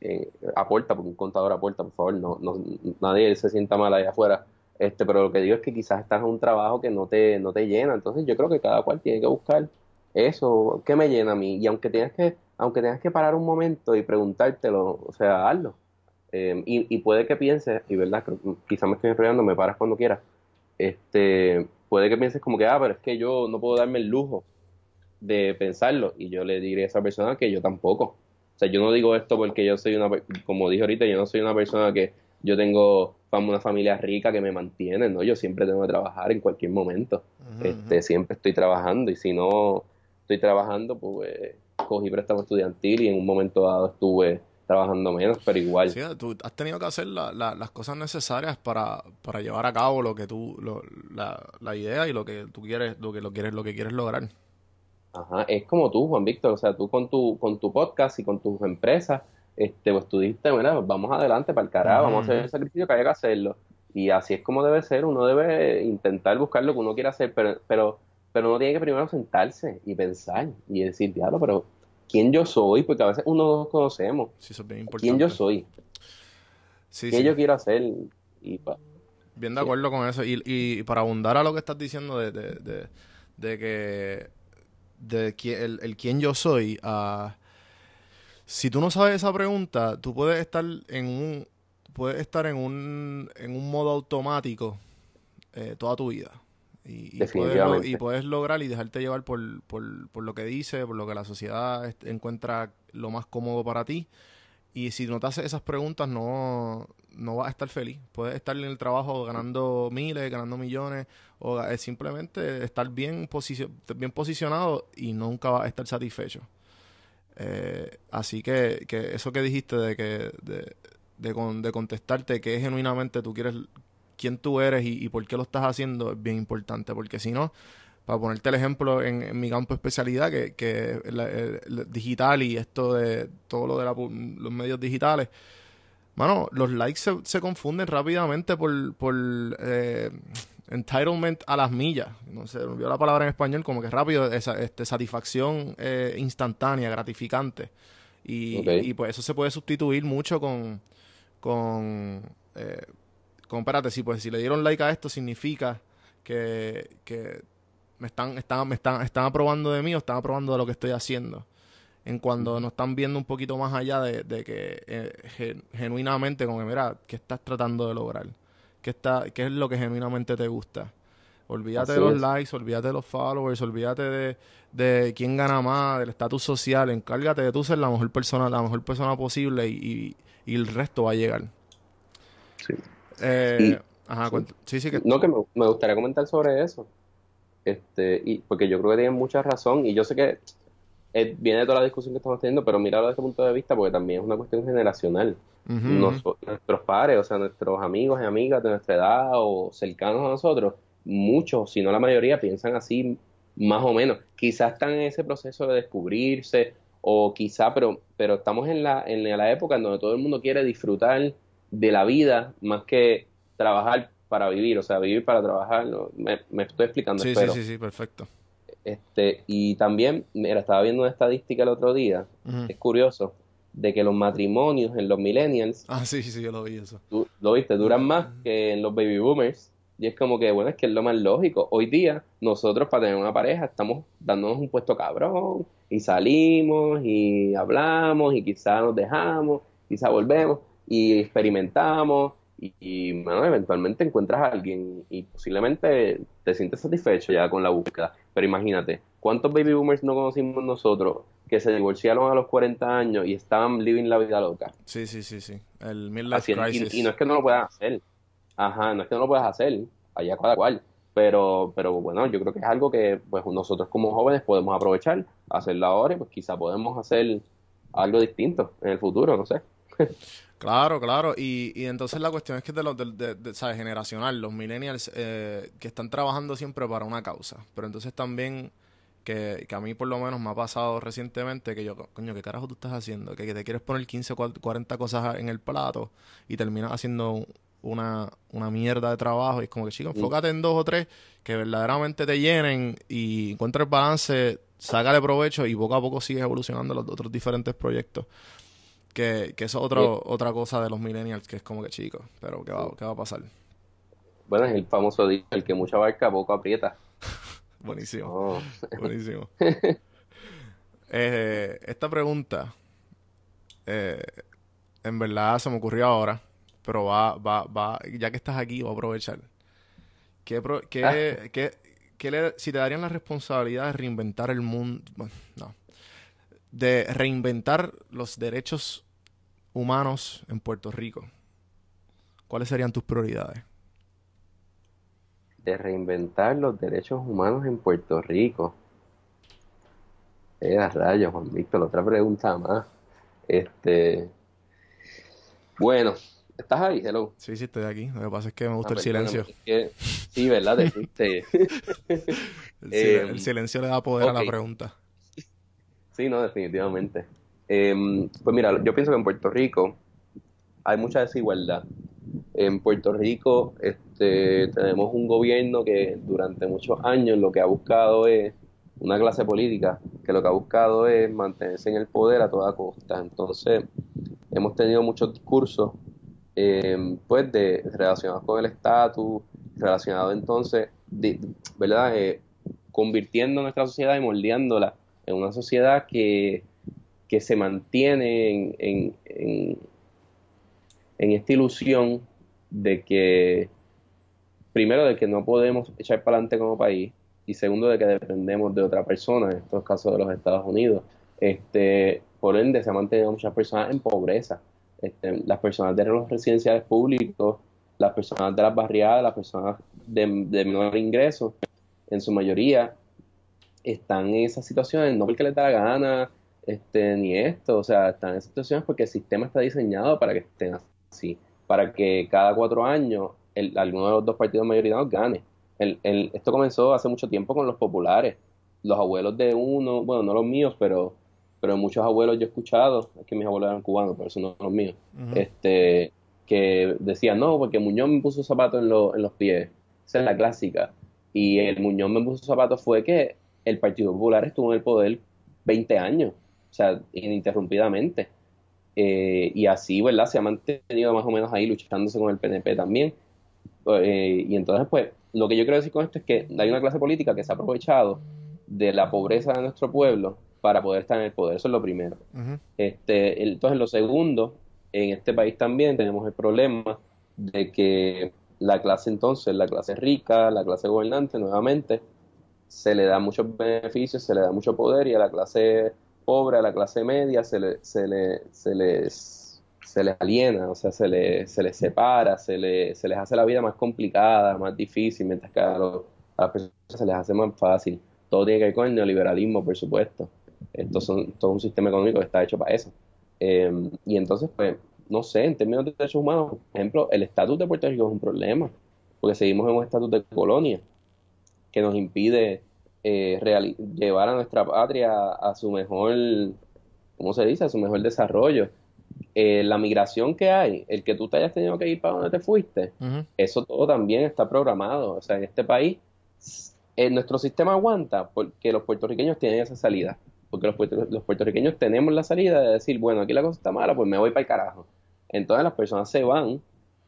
Eh, aporta, porque un contador aporta, por favor, no, no, nadie se sienta mal ahí afuera. Este, pero lo que digo es que quizás estás en un trabajo que no te, no te llena. Entonces yo creo que cada cual tiene que buscar eso, ¿qué me llena a mí? Y aunque tengas que, aunque tengas que parar un momento y preguntártelo, o sea, hazlo. Eh, y, y, puede que pienses, y verdad, quizás me estoy enrollando, me paras cuando quieras. Este, puede que pienses como que, ah, pero es que yo no puedo darme el lujo de pensarlo. Y yo le diré a esa persona que yo tampoco. O sea, yo no digo esto porque yo soy una, como dije ahorita, yo no soy una persona que yo tengo una familia rica que me mantiene, ¿no? Yo siempre tengo que trabajar en cualquier momento. este, siempre estoy trabajando y si no estoy trabajando, pues cogí préstamo estudiantil y en un momento dado estuve trabajando menos, pero igual. Sí, tú has tenido que hacer las cosas necesarias para, para llevar a cabo lo que tú, la, la idea y lo que tú quieres, lo que lo quieres, lo que quieres lograr. Ajá, es como tú, Juan Víctor, o sea, tú con tu, con tu podcast y con tus empresas, este, pues tú dijiste, bueno, vamos adelante para el carajo, vamos a hacer el sacrificio que haya que hacerlo. Y así es como debe ser, uno debe intentar buscar lo que uno quiere hacer, pero, pero, pero uno tiene que primero sentarse y pensar y decir, diablo, pero ¿quién yo soy? Porque a veces uno no nos conocemos. Sí, eso es bien importante. ¿Quién yo soy? Sí, ¿Qué yo quiero hacer? Y Bien de acuerdo con eso. Y, y para abundar a lo que estás diciendo de, de, de, de que de el, el quién yo soy, uh, si tú no sabes esa pregunta, tú puedes estar en un puedes estar en un, en un modo automático eh, toda tu vida. Y, puedes, y, puedes, lograr y dejarte llevar por, por, por, lo que dice, por lo que la sociedad encuentra lo más cómodo para ti. Y si no te haces esas preguntas, no, no vas a estar feliz. Puedes estar en el trabajo ganando miles, ganando millones, o simplemente estar bien, bien posicionado y nunca vas a estar satisfecho. Eh, así que, que, eso que dijiste de que de, de, contestarte que genuinamente tú quieres quién tú eres y, por qué lo estás haciendo es bien importante porque si no para ponerte el ejemplo en, mi campo de especialidad que, que el, digital y esto de todo lo de los medios digitales Mano, los likes se, confunden rápidamente por, por eh, entitlement a las millas. No sé, olvidó la palabra en español, como que rápido, esa, este, satisfacción eh, instantánea, gratificante. Y, y, pues eso se puede sustituir mucho con, con, eh, con, espérate, si, pues, si le dieron like a esto significa que, que me están, están, me están, están aprobando de mí o están aprobando de lo que estoy haciendo en cuando nos están viendo un poquito más allá de, que eh, genuinamente, como que mira, ¿qué estás tratando de lograr? ¿Qué, está, ¿Qué es lo que genuinamente te gusta? Olvídate de los likes, olvídate de los followers, olvídate de, de quién gana más, del estatus social, encárgate de tú ser la mejor persona, la mejor persona posible y, y, el resto va a llegar. Sí. Eh, ajá, sí. sí, que... No, que me, me, gustaría comentar sobre eso. Este, y porque yo creo que tienen mucha razón y yo sé que eh, viene de toda la discusión que estamos teniendo, pero míralo desde este punto de vista porque también es una cuestión generacional. nuestros padres, o sea, nuestros amigos y amigas de nuestra edad o cercanos a nosotros, muchos, si no la mayoría, piensan así más o menos. Quizás están en ese proceso de descubrirse o quizá, pero, pero estamos en la, en la época en donde todo el mundo quiere disfrutar de la vida más que trabajar para vivir, o sea, vivir para trabajar. Me, estoy explicando. Sí, sí, sí, sí, perfecto. Este, y también, mira, estaba viendo una estadística el otro día, es curioso, de que los matrimonios en los millennials. Ah, sí, sí, yo lo vi eso. Tú, lo viste, duran más que en los baby boomers. Y es como que, bueno, es que es lo más lógico. Hoy día, nosotros para tener una pareja estamos dándonos un puesto cabrón y salimos y hablamos y quizá nos dejamos, quizá volvemos y experimentamos y, bueno, eventualmente encuentras a alguien y posiblemente te sientes satisfecho ya con la búsqueda. Pero imagínate, ¿cuántos baby boomers no conocimos nosotros que se divorciaron a los 40 años y estaban living la vida loca? Sí, sí, sí, sí. El midlife crisis. Y, no es que no lo puedas hacer. Ajá, no es que no lo puedas hacer. Allá cada cual. Pero, pero bueno, yo creo que es algo que pues nosotros como jóvenes podemos aprovechar, hacerlo ahora y pues quizá podemos hacer algo distinto en el futuro, no sé. Claro, claro. Y, y entonces la cuestión es que de los, de, de, ¿sabes? Generacional, los millennials eh, que están trabajando siempre para una causa. Pero entonces también, que, que, a mí por lo menos me ha pasado recientemente, que yo, coño, ¿qué carajo tú estás haciendo? Que, te quieres poner 15 o 40 cosas en el plato y terminas haciendo una, una mierda de trabajo. Y es como que, chico, enfócate en dos o tres que verdaderamente te llenen y encuentres el balance, sácale provecho y poco a poco sigues evolucionando los otros diferentes proyectos. Que, que eso es otro, otra cosa de los millennials, que es como que chico, pero ¿qué va, ¿qué va a pasar? Bueno, es el famoso dicho, el que mucha barca poco aprieta. Buenísimo. Oh. Buenísimo. Eh, esta pregunta, eh, en verdad se me ocurrió ahora, pero va, va, va, ya que estás aquí, voy a aprovechar. ¿Qué, qué, ah. qué, qué le, si te darían la responsabilidad de reinventar el mundo, bueno, no, de reinventar los derechos humanos en Puerto Rico, ¿cuáles serían tus prioridades? De reinventar los derechos humanos en Puerto Rico. Eh, rayos, Juan Víctor, otra pregunta más. Este. Bueno, ¿estás ahí? Hello. Sí, sí, estoy aquí. Lo que pasa es que me gusta el ah, silencio. sí, ¿verdad? el, el, silencio le da poder a la pregunta. Sí, no, definitivamente. Em, pues mira, yo pienso que en Puerto Rico hay mucha desigualdad. En Puerto Rico este, tenemos un gobierno que durante muchos años lo que ha buscado es una clase política que lo que ha buscado es mantenerse en el poder a toda costa. Entonces, hemos tenido muchos discursos em, pues de relacionados con el estatus, relacionados entonces, ¿verdad? Eh, convirtiendo nuestra sociedad y moldeándola en una sociedad que, se mantiene en, esta ilusión de que, primero, de que no podemos echar para adelante como país, y segundo, de que dependemos de otra persona, en estos casos de los Estados Unidos. Este, por ende, se han mantenido muchas personas en pobreza. Este, las personas de los residenciales públicos, las personas de las barriadas, las personas de, de menor ingreso, en su mayoría están en esas situaciones no porque les da la gana, este, ni esto, o sea, están en situaciones porque el sistema está diseñado para que estén así, para que cada cuatro años el, alguno de los dos partidos mayoritarios gane. El, el, esto comenzó hace mucho tiempo con los populares, los abuelos de uno, bueno, no los míos, pero, pero muchos abuelos yo he escuchado, es que mis abuelos eran cubanos, pero eso no son los míos, este, que decían, no, porque Muñoz me puso zapatos en, en los pies, esa es la clásica, y el Muñoz me puso zapatos fue que el Partido Popular estuvo en el poder 20 años, o sea, ininterrumpidamente. Eh, y así, ¿verdad? Se ha mantenido más o menos ahí luchándose con el PNP también. Eh, y entonces, pues, lo que yo quiero decir con esto es que hay una clase política que se ha aprovechado de la pobreza de nuestro pueblo para poder estar en el poder. Eso es lo primero. este, entonces, lo segundo, en este país también tenemos el problema de que la clase entonces, la clase rica, la clase gobernante, nuevamente, se le da muchos beneficios, se le da mucho poder y a la clase pobre, a la clase media se, le, se, le, se, les, se les aliena, o sea, se, le, se les separa, se, le, se les hace la vida más complicada, más difícil, mientras que a, las personas se les hace más fácil. Todo tiene que ver con el neoliberalismo, por supuesto. Esto son todo un sistema económico que está hecho para eso. Em, y entonces, pues, no sé, en términos de derechos humanos, por ejemplo, el estatus de Puerto Rico es un problema, porque seguimos en un estatus de colonia que nos impide eh, llevar a nuestra patria a su mejor, ¿cómo se dice?, a su mejor desarrollo. Eh, la migración que hay, el que tú te hayas tenido que ir para donde te fuiste, eso todo también está programado. O sea, en este país, en nuestro sistema aguanta porque los puertorriqueños tienen esa salida. Porque los, los puertorriqueños tenemos la salida de decir, bueno, aquí la cosa está mala, pues me voy para el carajo. Entonces las personas se van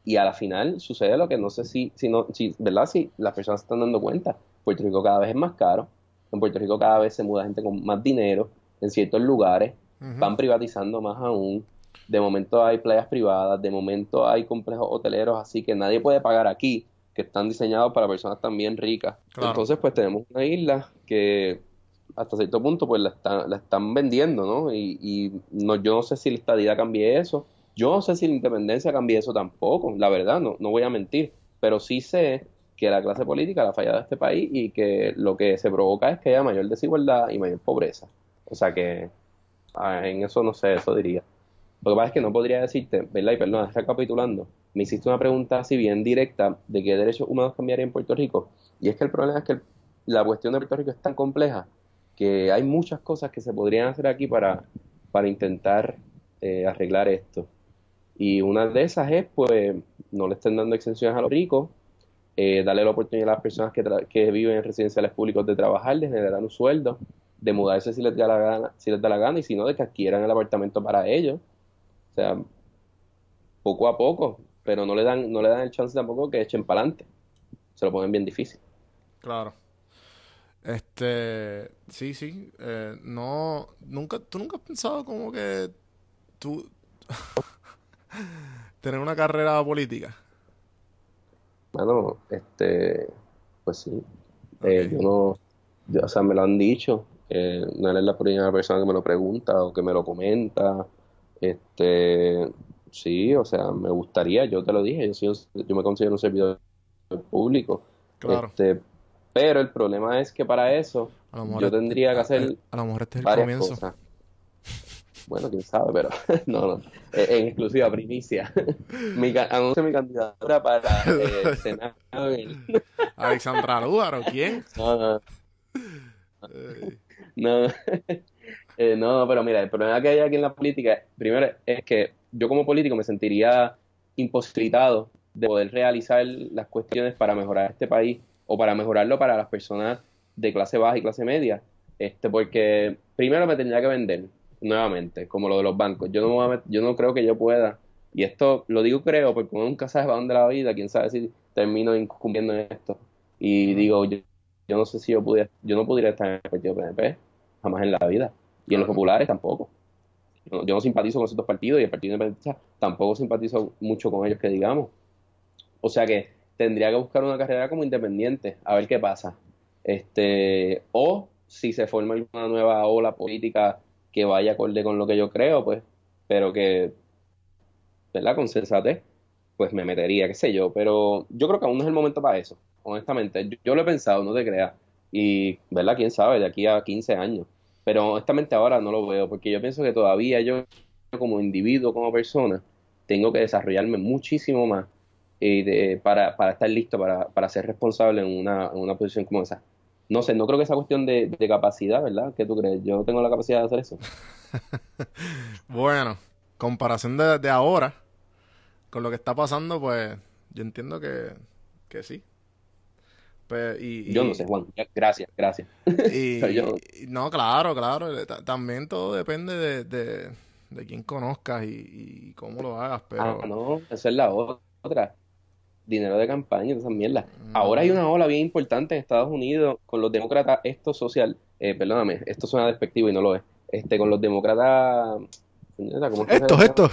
y a la final sucede lo que no sé si, si, no, si ¿verdad? Si las personas se están dando cuenta. Puerto Rico cada vez es más caro, en Puerto Rico cada vez se muda gente con más dinero en ciertos lugares, van privatizando más aún, de momento hay playas privadas, de momento hay complejos hoteleros así que nadie puede pagar aquí, que están diseñados para personas también ricas. Entonces pues tenemos una isla que hasta cierto punto pues la, están, la están vendiendo, ¿no? Y, y no, yo no sé si la estadía cambie eso, yo no sé si la independencia cambie eso tampoco, la verdad, no, no voy a mentir, pero sí sé que la clase política la fallado de este país y que lo que se provoca es que haya mayor desigualdad y mayor pobreza. O sea que ah, en eso no sé, eso diría. Lo que pasa es que no podría decirte, ¿verdad? Y perdón, recapitulando, me hiciste una pregunta así bien directa de qué derechos humanos cambiaría en Puerto Rico. Y es que el problema es que la cuestión de Puerto Rico es tan compleja que hay muchas cosas que se podrían hacer aquí para, para intentar eh, arreglar esto. Y una de esas es, pues, no le estén dando exenciones a los ricos, eh, darle la oportunidad a las personas que, que, viven en residenciales públicos de trabajar, de generar un sueldo, de mudarse si les da la gana, si les da la gana y si no, de que adquieran el apartamento para ellos. O sea, poco a poco, pero no le dan, no le dan el chance tampoco que echen para adelante. Se lo ponen bien difícil. Claro. Este, sí, sí. Eh, no, nunca, tú nunca has pensado como que tú tener una carrera política. Bueno, este, pues sí. Eh, yo no, yo, o sea, me lo han dicho. Eh, no eres la primera persona que me lo pregunta o que me lo comenta. Este, sí, o sea, me gustaría, yo te lo dije, yo, soy, yo me considero un servidor público. Claro. Este, pero el problema es que para eso yo tendría que hacer a, lo mejor este es el comienzo. Cosas. Bueno, quién sabe, pero no, no. Eh, en exclusiva, primicia. mi, anuncio mi candidatura para eh, Senado. Alexandra Lúbaro, ¿quién? No, no. No. Eh, no, pero mira, el problema que hay aquí en la política, primero, es que yo como político me sentiría imposibilitado de poder realizar las cuestiones para mejorar este país o para mejorarlo para las personas de clase baja y clase media. Este, porque primero me tendría que vender nuevamente, como lo de los bancos. Yo no, yo no creo que yo pueda, y esto lo digo creo, porque uno nunca sabe para dónde la vida, quién sabe si termino incumbiendo en esto. Y digo, yo, yo no sé si yo pudiera, yo no pudiera estar en el partido PNP, jamás en la vida. Y en los populares tampoco. Yo, no simpatizo con esos partidos y el Partido Independiente tampoco simpatizo mucho con ellos, que digamos. O sea que tendría que buscar una carrera como independiente, a ver qué pasa. Este, o si se forma una nueva ola política que vaya acorde con lo que yo creo, pues, pero que, ¿verdad? Con sensatez, pues me metería, qué sé yo, pero yo creo que aún no es el momento para eso, honestamente. Yo, lo he pensado, no te creas, y, ¿verdad? Quién sabe, de aquí a 15 años, pero honestamente ahora no lo veo, porque yo pienso que todavía yo, como individuo, como persona, tengo que desarrollarme muchísimo más eh, para, para estar listo para, para ser responsable en una, en una posición como esa no sé, no creo que sea cuestión de, capacidad, ¿verdad? ¿Qué tú crees? Yo tengo la capacidad de hacer eso. bueno, comparación de, ahora con lo que está pasando, pues yo entiendo que, que sí. Pues, y, yo no sé, Juan. Gracias, gracias. Y, no, claro, claro. También todo depende de, de, quién conozcas y, cómo lo hagas. Pero... Ah, no, esa es la otra dinero de campaña, esas mierdas. Ahora hay una ola bien importante en Estados Unidos con los demócratas, esto social, eh, perdóname, esto suena despectivo y no lo es, este, con los demócratas... Esto, esto.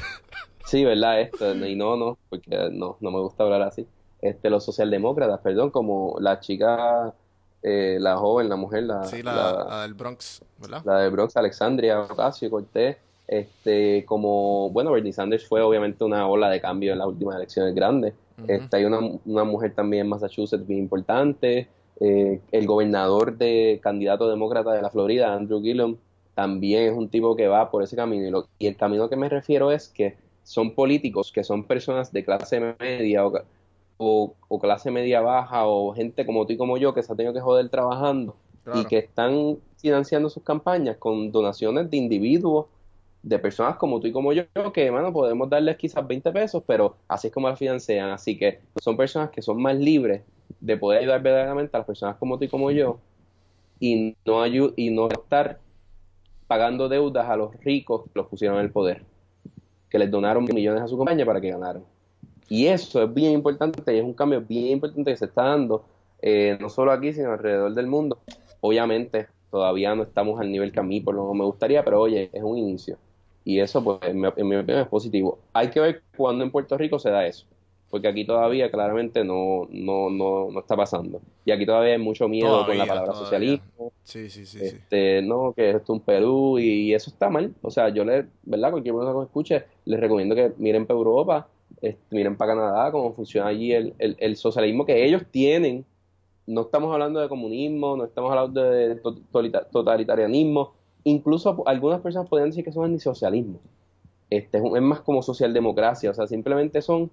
Sí, ¿verdad? Esto, y no, no, porque no, no me gusta hablar así. Este, los socialdemócratas, perdón, como la chica, eh, la joven, la mujer, la, sí, la, del Bronx, ¿verdad? La del Bronx, Alexandria Ocasio Cortés, este, como, bueno, Bernie Sanders fue obviamente una ola de cambio en las últimas elecciones grandes. Este, hay una, una, mujer también en Massachusetts bien importante. Eh, el gobernador de candidato demócrata de la Florida, Andrew Gillum, también es un tipo que va por ese camino. Y, el camino que me refiero es que son políticos que son personas de clase media o, o, clase media baja o gente como tú y como yo que se ha tenido que joder trabajando y que están financiando sus campañas con donaciones de individuos, de personas como tú y como yo, que, bueno, podemos darles quizás 20 pesos, pero así es como las financian. Así que son personas que son más libres de poder ayudar verdaderamente a las personas como tú y como yo y no, y no estar pagando deudas a los ricos que los pusieron en el poder, que les donaron millones a su compañía para que ganaran. Y eso es bien importante y es un cambio bien importante que se está dando, eh, no solo aquí, sino alrededor del mundo. Obviamente, todavía no estamos al nivel que a mí por lo menos me gustaría, pero oye, es un inicio. Y eso, pues, en mi, opinión es positivo. Hay que ver cuándo en Puerto Rico se da eso porque aquí todavía claramente no, no, no, no está pasando. Y aquí todavía hay mucho miedo con la palabra socialismo. Sí, sí, sí, este, No, que esto es un Perú y eso está mal. O sea, yo le, ¿verdad? Cualquier persona que me escuche, les recomiendo que miren para Europa, este, miren para Canadá, cómo funciona allí el, el, el, socialismo que ellos tienen. No estamos hablando de comunismo, no estamos hablando de totalitarianismo. Incluso algunas personas podrían decir que eso es ni socialismo. Este, es más como socialdemocracia, o sea, simplemente son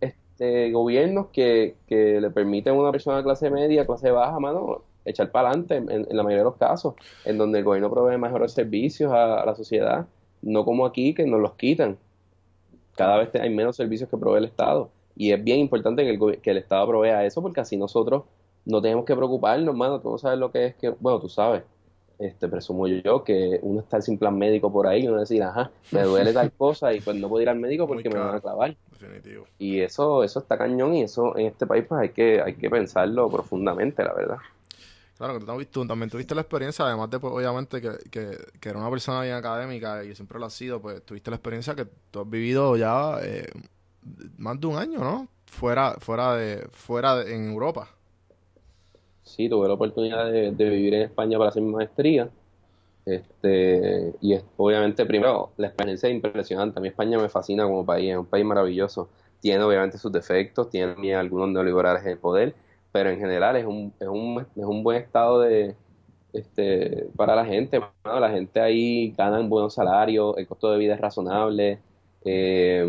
este, gobiernos que, que le permiten a una persona de clase media, clase baja, mano, echar para adelante en, la mayoría de los casos, en donde el gobierno provee mejores servicios a, la sociedad, no como aquí que nos los quitan. Cada vez hay menos servicios que provee el Estado. Y es bien importante que el, que el Estado provea eso porque así nosotros no tenemos que preocuparnos, mano. Tú no sabes lo que es que, bueno, tú sabes, este, presumo yo que uno está sin plan médico por ahí y uno decir, ajá, me duele tal cosa y pues no puedo ir al médico porque me van a clavar. Definitivo. Y eso, eso está cañón y eso en este país pues hay que, hay que pensarlo profundamente, la verdad. Claro, que tú, también tuviste la experiencia, además de pues, obviamente que, que, que, era una persona bien académica y siempre lo has sido, pues tuviste la experiencia que tú has vivido ya eh, más de un año, ¿no? Fuera, fuera de, fuera en Europa sí, tuve la oportunidad de, vivir en España para hacer mi maestría. Este, y obviamente, primero, la experiencia es impresionante. A mí España me fascina como país, es un país maravilloso. Tiene obviamente sus defectos, tiene algunos neoliberales en el poder, pero en general es un, es un, es un buen estado de, este, para la gente. la gente ahí gana un buen salario, el costo de vida es razonable, eh,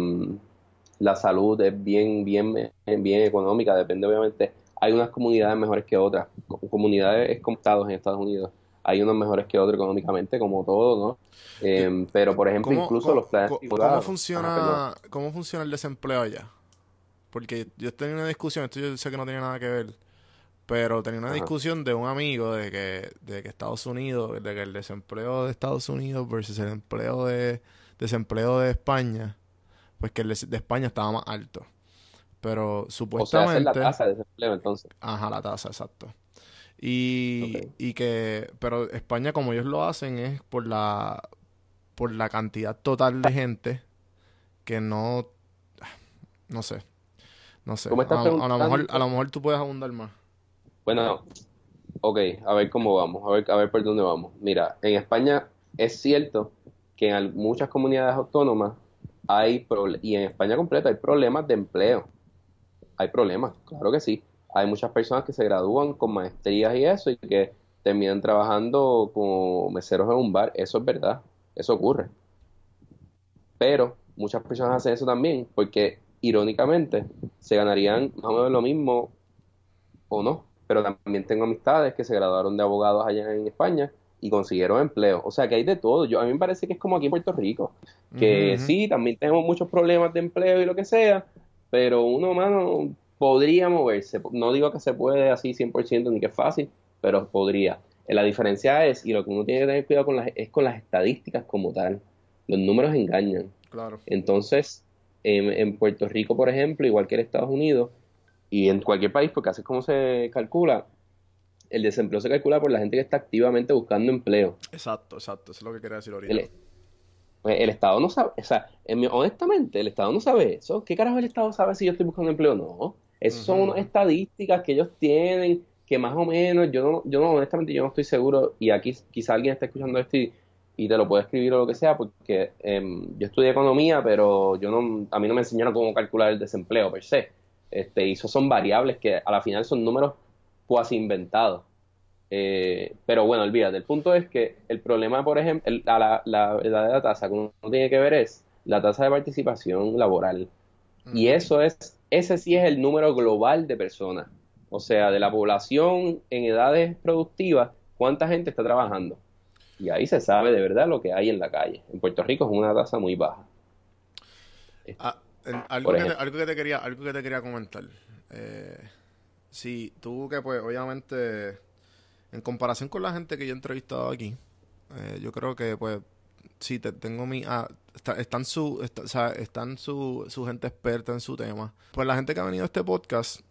la salud es bien, bien, bien económica, depende obviamente hay unas comunidades mejores que otras, comunidades como estados en Estados Unidos. Hay unos mejores que otros económicamente, como todo, ¿no? Em, pero, por ejemplo, incluso los planes... ¿cómo, funciona, ¿Cómo funciona el desempleo allá? Porque yo tenía una discusión, esto yo sé que no tiene nada que ver, pero tenía una discusión de un amigo de que, de que Estados Unidos, de que el desempleo de Estados Unidos versus el empleo de desempleo de España, pues que el de España estaba más alto. Pero supuestamente... O sea, la tasa de desempleo entonces. Ajá, la tasa, exacto. Y, y que... Pero España, como ellos lo hacen, es por la, por la cantidad total de gente que no... No sé. No sé. A, a, lo mejor, a lo mejor tú puedes abundar más. Bueno, ok, a ver cómo vamos, a ver, a ver por dónde vamos. Mira, en España es cierto que en muchas comunidades autónomas hay y en España completa hay problemas de empleo hay problemas, claro que sí. Hay muchas personas que se gradúan con maestrías y eso y que terminan trabajando como meseros en un bar. Eso es verdad, eso ocurre. Pero muchas personas hacen eso también porque irónicamente se ganarían más o menos lo mismo o no. Pero también tengo amistades que se graduaron de abogados allá en España y consiguieron empleo. O sea que hay de todo. Yo, a mí me parece que es como aquí en Puerto Rico. Que sí, también tenemos muchos problemas de empleo y lo que sea, pero uno, mano, podría moverse. No digo que se puede así 100% ni que es fácil, pero podría. Eh, la diferencia es, y lo que uno tiene que tener cuidado con las, es con las estadísticas como tal. Los números engañan. Claro. Entonces, en, Puerto Rico, por ejemplo, igual que en Estados Unidos, y en cualquier país, porque así es como se calcula, el desempleo se calcula por la gente que está activamente buscando empleo. Exacto, exacto, eso es lo que quería decir ahorita. Pues el Estado no sabe, o sea, honestamente, el Estado no sabe eso. ¿Qué carajo el Estado sabe si yo estoy buscando empleo o no? Esas son unas estadísticas que ellos tienen, que más o menos, yo no, yo no, honestamente, yo no estoy seguro, y aquí quizá alguien está escuchando esto y, te lo puede escribir o lo que sea, porque em, yo estudié economía, pero yo no, a mí no me enseñaron cómo calcular el desempleo per se. Este, y eso son variables que a la final son números cuasi inventados. Eh, pero bueno, olvídate, el punto es que el problema, por ejemplo, la, la, verdadera tasa que uno tiene que ver es la tasa de participación laboral. Y eso es, ese sí es el número global de personas. O sea, de la población en edades productivas, ¿cuánta gente está trabajando? Y ahí se sabe de verdad lo que hay en la calle. En Puerto Rico es una tasa muy baja. Ah, algo, que te, algo, que te, quería, algo que te quería comentar. Eh, sí, tú que pues obviamente en comparación con la gente que yo he entrevistado aquí, eh, yo creo que pues sí, te, tengo mi... Ah, están su, están su, su gente experta en su tema. Pues la gente que ha venido a este podcast,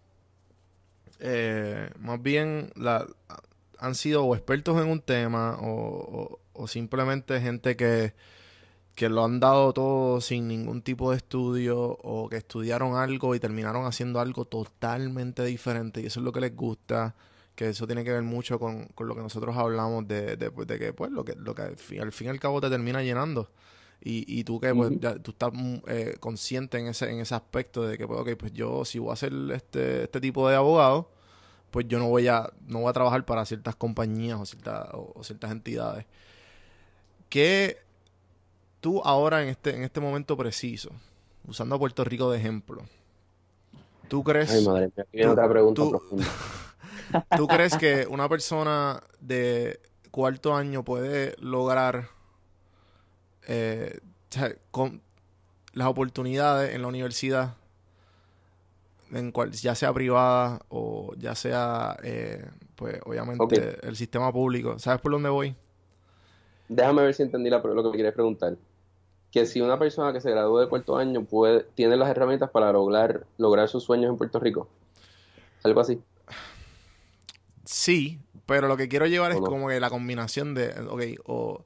eh, más bien la, han sido o expertos en un tema o, o, simplemente gente que, que lo han dado todo sin ningún tipo de estudio o que estudiaron algo y terminaron haciendo algo totalmente diferente y eso es lo que les gusta que eso tiene que ver mucho con, lo que nosotros hablamos de, de, pues, de, que pues lo que, lo que al fin, y al cabo te termina llenando. Y, y tú que pues, tú estás mm, eh, consciente en ese, en ese aspecto de que pues, okay, pues yo si voy a ser este, este tipo de abogado, pues yo no voy a, no voy a trabajar para ciertas compañías o, ciertas o, ciertas entidades. ¿Qué tú ahora en este, en este momento preciso, usando a Puerto Rico de ejemplo, tú crees... Ay, madre otra pregunta profunda. ¿Tú crees que una persona de cuarto año puede lograr eh, con las oportunidades en la universidad, en cual, ya sea privada o ya sea, eh, pues obviamente el sistema público? ¿Sabes por dónde voy? Déjame ver si entendí lo que me quieres preguntar. Que si una persona que se graduó de cuarto año puede, tiene las herramientas para lograr, lograr sus sueños en Puerto Rico. Algo así. Sí, pero lo que quiero llevar es como que la combinación de, ok, o,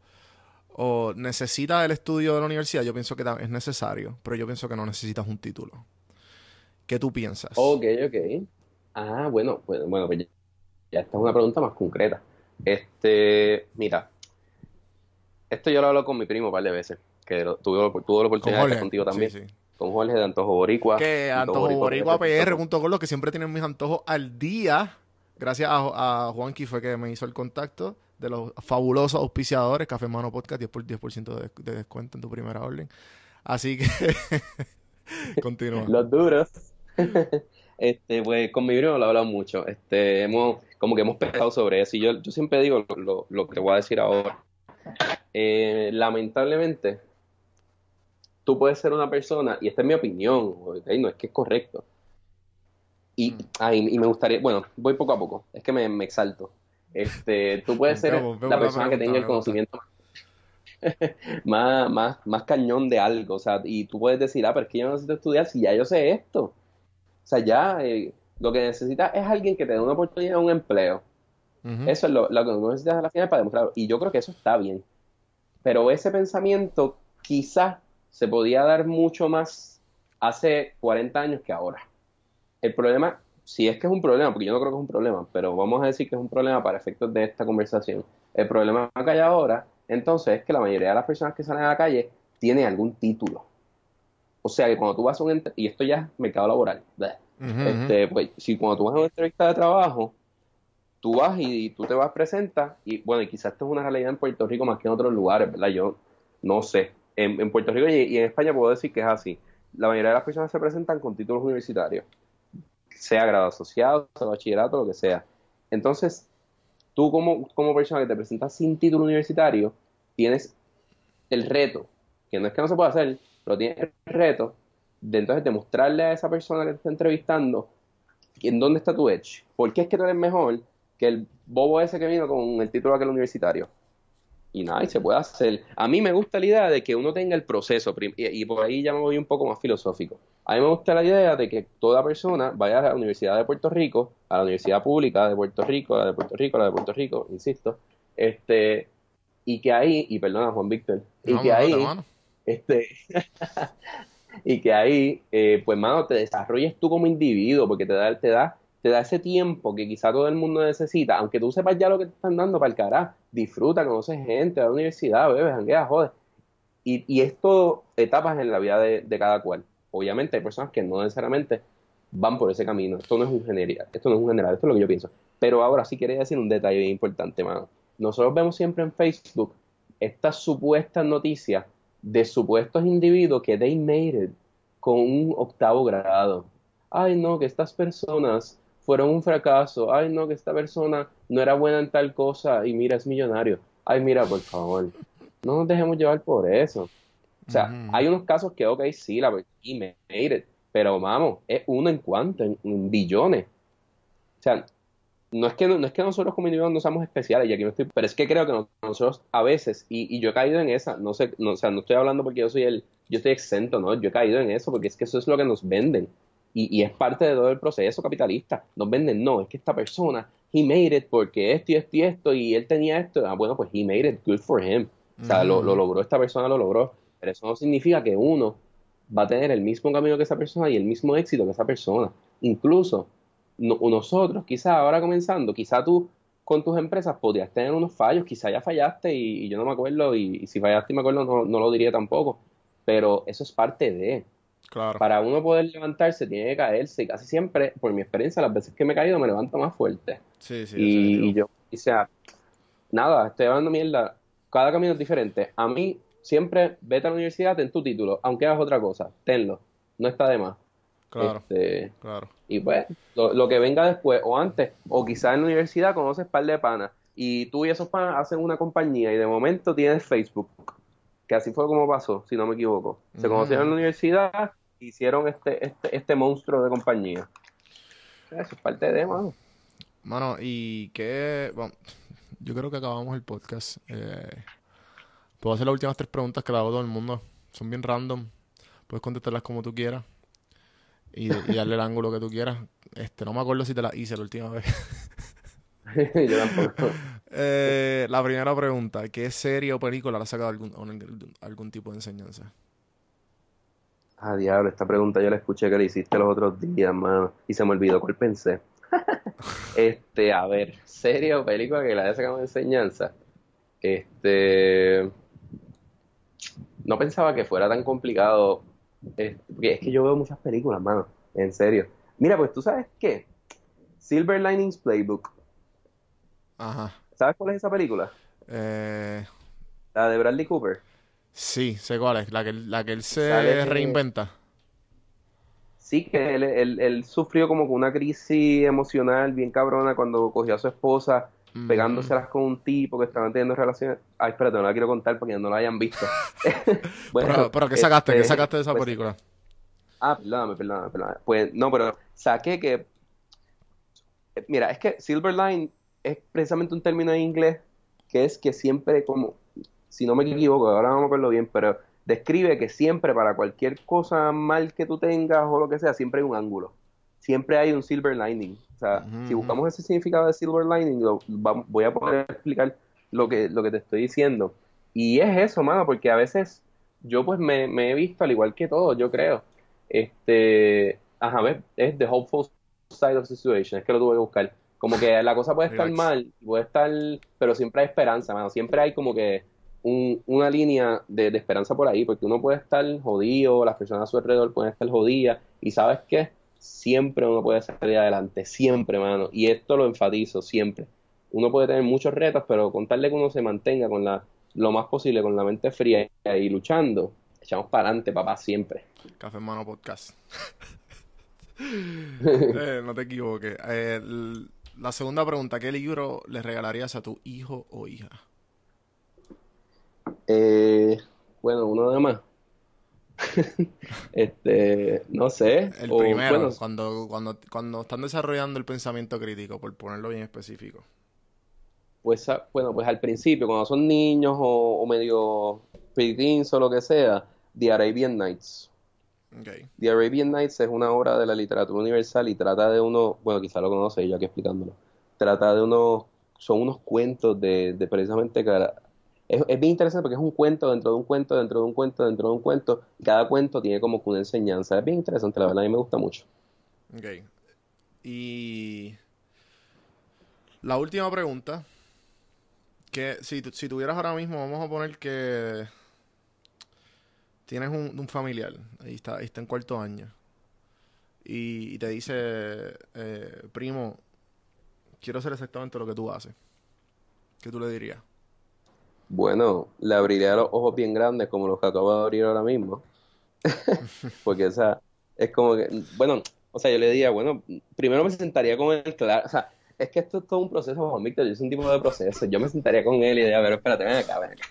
o necesitas el estudio de la universidad, yo pienso que es necesario, pero yo pienso que no necesitas un título. ¿Qué tú piensas? Ok, ok. Ah, bueno, pues, bueno, pues ya, esta es una pregunta más concreta. Este, mira, esto yo lo hablo con mi primo un par de veces, que tuve, la oportunidad de estar contigo también. Sí, Con Jorge de Antojo Boricua. Que Antojo Boricua, PR junto con los que siempre tienen mis antojos al día gracias a, a Juanqui fue que me hizo el contacto de los fabulosos auspiciadores, Café Mano Podcast, 10%, por, 10 de, de descuento en tu primera orden. Así que continúa. Los duros. este, pues con mi primo lo he hablado mucho. Este, hemos, como que hemos pensado sobre eso. Y yo, yo siempre digo lo, lo, que te voy a decir ahora. Eh, lamentablemente, tú puedes ser una persona, y esta es mi opinión, no es que es correcto, y, ah, y, me gustaría, bueno, voy poco a poco, es que me, me exalto. Este, tú puedes ser la persona que tenga el conocimiento más, más, más cañón de algo, o sea, y tú puedes decir, ah, pero es que yo no necesito estudiar si ya yo sé esto. O sea, ya eh, lo que necesitas es alguien que te dé una oportunidad de un empleo. Eso es lo, lo que necesitas a la final para demostrarlo. Y yo creo que eso está bien. Pero ese pensamiento quizás se podía dar mucho más hace 40 años que ahora el problema, si es que es un problema, porque yo no creo que es un problema, pero vamos a decir que es un problema para efectos de esta conversación. El problema que hay ahora, entonces, es que la mayoría de las personas que salen a la calle tienen algún título. O sea, que cuando tú vas a un... Y esto ya es mercado laboral. este, pues, si cuando tú vas a una entrevista de trabajo, tú vas y, tú te vas, presentas, y bueno, y quizás esto es una realidad en Puerto Rico más que en otros lugares, ¿verdad? Yo no sé. En, Puerto Rico y en España puedo decir que es así. La mayoría de las personas se presentan con títulos universitarios sea grado asociado, sea bachillerato, lo que sea. Entonces, tú como, como persona que te presentas sin título universitario, tienes el reto, que no es que no se pueda hacer, pero tienes el reto de entonces demostrarle a esa persona que te está entrevistando en dónde está tu edge. ¿Por qué es que tú eres mejor que el bobo ese que vino con el título aquel universitario? Y nada, y se puede hacer. A mí me gusta la idea de que uno tenga el proceso, y, por ahí ya me voy un poco más filosófico. A mí me gusta la idea de que toda persona vaya a la Universidad de Puerto Rico, a la Universidad Pública de Puerto Rico, a la de Puerto Rico, a la de Puerto Rico, insisto, este, y que ahí, y perdona Juan Víctor, y que ahí, este, y que ahí, eh, pues mano, te desarrolles tú como individuo, porque te da, te da te da ese tiempo que quizá todo el mundo necesita, aunque tú sepas ya lo que te están dando para el carajo, disfruta, conoce gente, a la universidad, bebes, janguea, joder. Y, y es todo etapas en la vida de, cada cual. Obviamente hay personas que no necesariamente van por ese camino. Esto no es un general, esto no es un general, esto es lo que yo pienso. Pero ahora sí quería decir un detalle bien importante, mano. Nosotros vemos siempre en Facebook estas supuestas noticias de supuestos individuos que they made con un octavo grado. Ay, no, que estas personas fueron un fracaso. Ay, no, que esta persona no era buena en tal cosa y mira, es millonario. Ay, mira, por favor, no nos dejemos llevar por eso. O sea, hay unos casos que, ok, sí, la y made it, pero vamos, es uno en cuanto, en, billones. O sea, no es que no, es que nosotros como individuos no seamos especiales, y aquí no estoy, pero es que creo que nosotros a veces, y, yo he caído en esa, no sé, no, o sea, no estoy hablando porque yo soy el, yo estoy exento, ¿no? Yo he caído en eso porque es que eso es lo que nos venden. Y, y es parte de todo el proceso capitalista. Nos venden, no, es que esta persona, he made it porque esto y esto y esto, y él tenía esto. Ah, bueno, pues he made it, good for him. O sea, lo, logró, esta persona lo logró. Pero eso no significa que uno va a tener el mismo camino que esa persona y el mismo éxito que esa persona. Incluso nosotros, quizás ahora comenzando, quizás tú con tus empresas podrías tener unos fallos, quizás ya fallaste y, yo no me acuerdo, y, si fallaste y me acuerdo no, no, lo diría tampoco, pero eso es parte de. Claro. Para uno poder levantarse tiene que caerse y casi siempre, por mi experiencia, las veces que me he caído me levanto más fuerte. Sí, sí, y, y yo, o sea, nada, estoy hablando mierda, cada camino es diferente. A mí, siempre vete a la universidad, ten tu título, aunque hagas otra cosa, tenlo, no está de más. Claro, este, claro. Y pues, lo, que venga después o antes, o quizás en la universidad conoces par de panas, y tú y esos panas hacen una compañía y de momento tienes Facebook, que así fue como pasó, si no me equivoco. Se conocieron en la universidad, hicieron este, este, este monstruo de compañía. Eso es parte de, mano. Mano, y qué, bueno, yo creo que acabamos el podcast. Eh, puedo hacer las últimas tres preguntas que le hago a todo el mundo. Son bien random. Puedes contestarlas como tú quieras. Y, darle el ángulo que tú quieras. Este, no me acuerdo si te las hice la última vez. yo tampoco. Eh, la primera pregunta. ¿Qué serie o película le ha sacado algún, algún tipo de enseñanza? Ah, diablo, esta pregunta yo la escuché que la hiciste los otros días, mano. Y se me olvidó cuál pensé. este, a ver, serie o película que la haya sacado enseñanza. Este. No pensaba que fuera tan complicado. porque es que yo veo muchas películas, mano. En serio. Mira, pues tú sabes qué. Silver Linings Playbook. Ajá. ¿Sabes cuál es esa película? Eh... La de Bradley Cooper. Sí, sé cuál es. La que, la que él se reinventa sí, que él, sufrió como una crisis emocional bien cabrona cuando cogió a su esposa pegándoselas con un tipo que estaban teniendo relaciones. Ay, espérate, no la quiero contar porque no la hayan visto. bueno, pero, ¿qué sacaste? ¿Qué este, sacaste de esa pues, película? Ah, perdóname, perdóname, perdóname. Pues no, pero saqué que. Mira, es que Silverline es precisamente un término en inglés que es que siempre, como. Si no me equivoco, ahora no me acuerdo bien, pero describe que siempre para cualquier cosa mal que tú tengas o lo que sea, siempre hay un ángulo. Siempre hay un silver lining. O sea, si buscamos ese significado de silver lining, voy a poder explicar lo que, lo que te estoy diciendo. Y es eso, mano, porque a veces yo pues me, he visto al igual que todo, yo creo. Este, ajá, es the hopeful side of the situation, es que lo tuve que buscar. Como que la cosa puede estar mal, puede estar, pero siempre hay esperanza, mano. Siempre hay como que una línea de, esperanza por ahí, porque uno puede estar jodido, las personas a su alrededor pueden estar jodidas, y sabes qué, siempre uno puede salir adelante, siempre, mano, y esto lo enfatizo, siempre. Uno puede tener muchos retos, pero contarle que uno se mantenga con la, lo más posible, con la mente fría y luchando, echamos para adelante, papá, siempre. Café Mano Podcast. Eh, no te equivoques. Eh, la segunda pregunta, ¿qué libro le regalarías a tu hijo o hija? Eh, bueno, uno de más. este, no sé. El primero, cuando, cuando, cuando están desarrollando el pensamiento crítico, por ponerlo bien específico. Pues, ah, bueno, pues al principio, cuando son niños o, medio preteens o lo que sea, The Arabian Nights. Okay. The Arabian Nights es una obra de la literatura universal y trata de uno, bueno, quizá lo conoce yo aquí explicándolo, trata de unos, son unos cuentos de, de precisamente es, bien interesante porque es un cuento dentro de un cuento, dentro de un cuento, dentro de un cuento. Y cada cuento tiene como una enseñanza. Es bien interesante, la verdad, a mí me gusta mucho. Ok. Y la última pregunta, que si, si tuvieras ahora mismo, vamos a poner que tienes un, familiar, ahí está, ahí está en cuarto año, y, te dice, eh, primo, quiero hacer exactamente lo que tú haces, ¿qué tú le dirías? Bueno, le abriría los ojos bien grandes como los que acabo de abrir ahora mismo. Porque, o sea, es como que, bueno, o sea, yo le diría, bueno, primero me sentaría con él, claro, o sea, es que esto es todo un proceso, Juan Víctor, yo soy un tipo de proceso, yo me sentaría con él y diría, ver, espérate, ven acá, ven acá.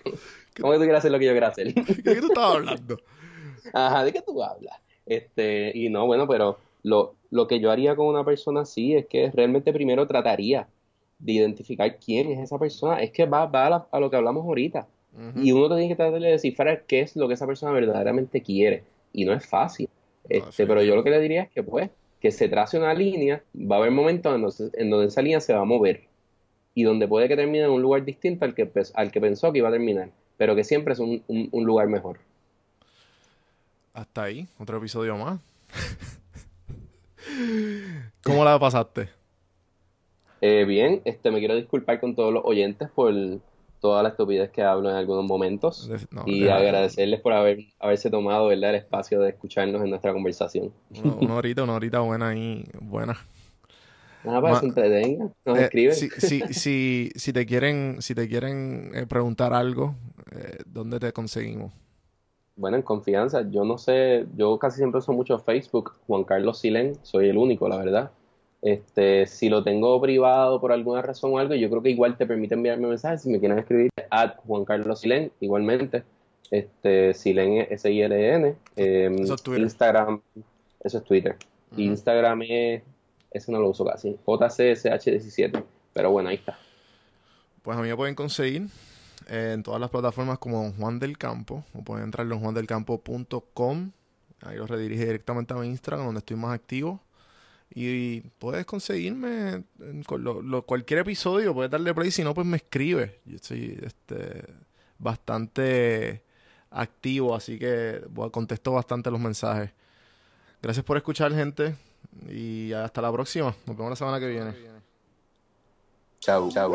¿Cómo que tú quieres hacer lo que yo quiero hacer? ¿De qué tú estabas hablando? Ajá, ¿de qué tú hablas? Este, y no, bueno, pero lo, lo que yo haría con una persona así es que realmente primero trataría de identificar quién es esa persona. Es que va, va a, lo que hablamos ahorita. Y uno tiene que tratar de descifrar qué es lo que esa persona verdaderamente quiere. Y no es fácil. Este, pero yo lo que le diría es que, pues, que se trace una línea, va a haber momentos en donde, esa línea se va a mover. Y donde puede que termine en un lugar distinto al que, al que pensó que iba a terminar. Pero que siempre es un, un lugar mejor. Hasta ahí, otro episodio más. ¿Cómo la pasaste? Eh, bien, este, me quiero disculpar con todos los oyentes por toda la estupidez que hablo en algunos momentos y agradecerles por haber, haberse tomado el espacio de escucharnos en nuestra conversación. Una, horita, una horita buena ahí, buena. Ah, para que se entretenga, nos eh, escriben. Si, si, si, si, te quieren, si te quieren eh, preguntar algo, ¿dónde te conseguimos? Bueno, en confianza. Yo no sé, yo casi siempre uso mucho Facebook. Juan Carlos Silén, soy el único, la verdad. Este, si lo tengo privado por alguna razón o algo, yo creo que igual te permite enviarme mensajes. Si me quieren escribir, a Juan Carlos Silén, igualmente. Este, Silén S-I-L-N. Em, Instagram, eso es Twitter. Instagram es, ese no lo uso casi, JCSH17. Pero bueno, ahí está. Pues a mí me pueden conseguir en todas las plataformas como Juan del Campo, o pueden entrar en juandelcampo.com, ahí los redirige directamente a mi Instagram, donde estoy más activo. Y, puedes conseguirme con cualquier episodio, puedes darle play, si no, pues me escribe. Yo estoy este, bastante activo, así que contesto bastante los mensajes. Gracias por escuchar, gente, y hasta la próxima. Nos vemos la semana que viene. Chao, chao.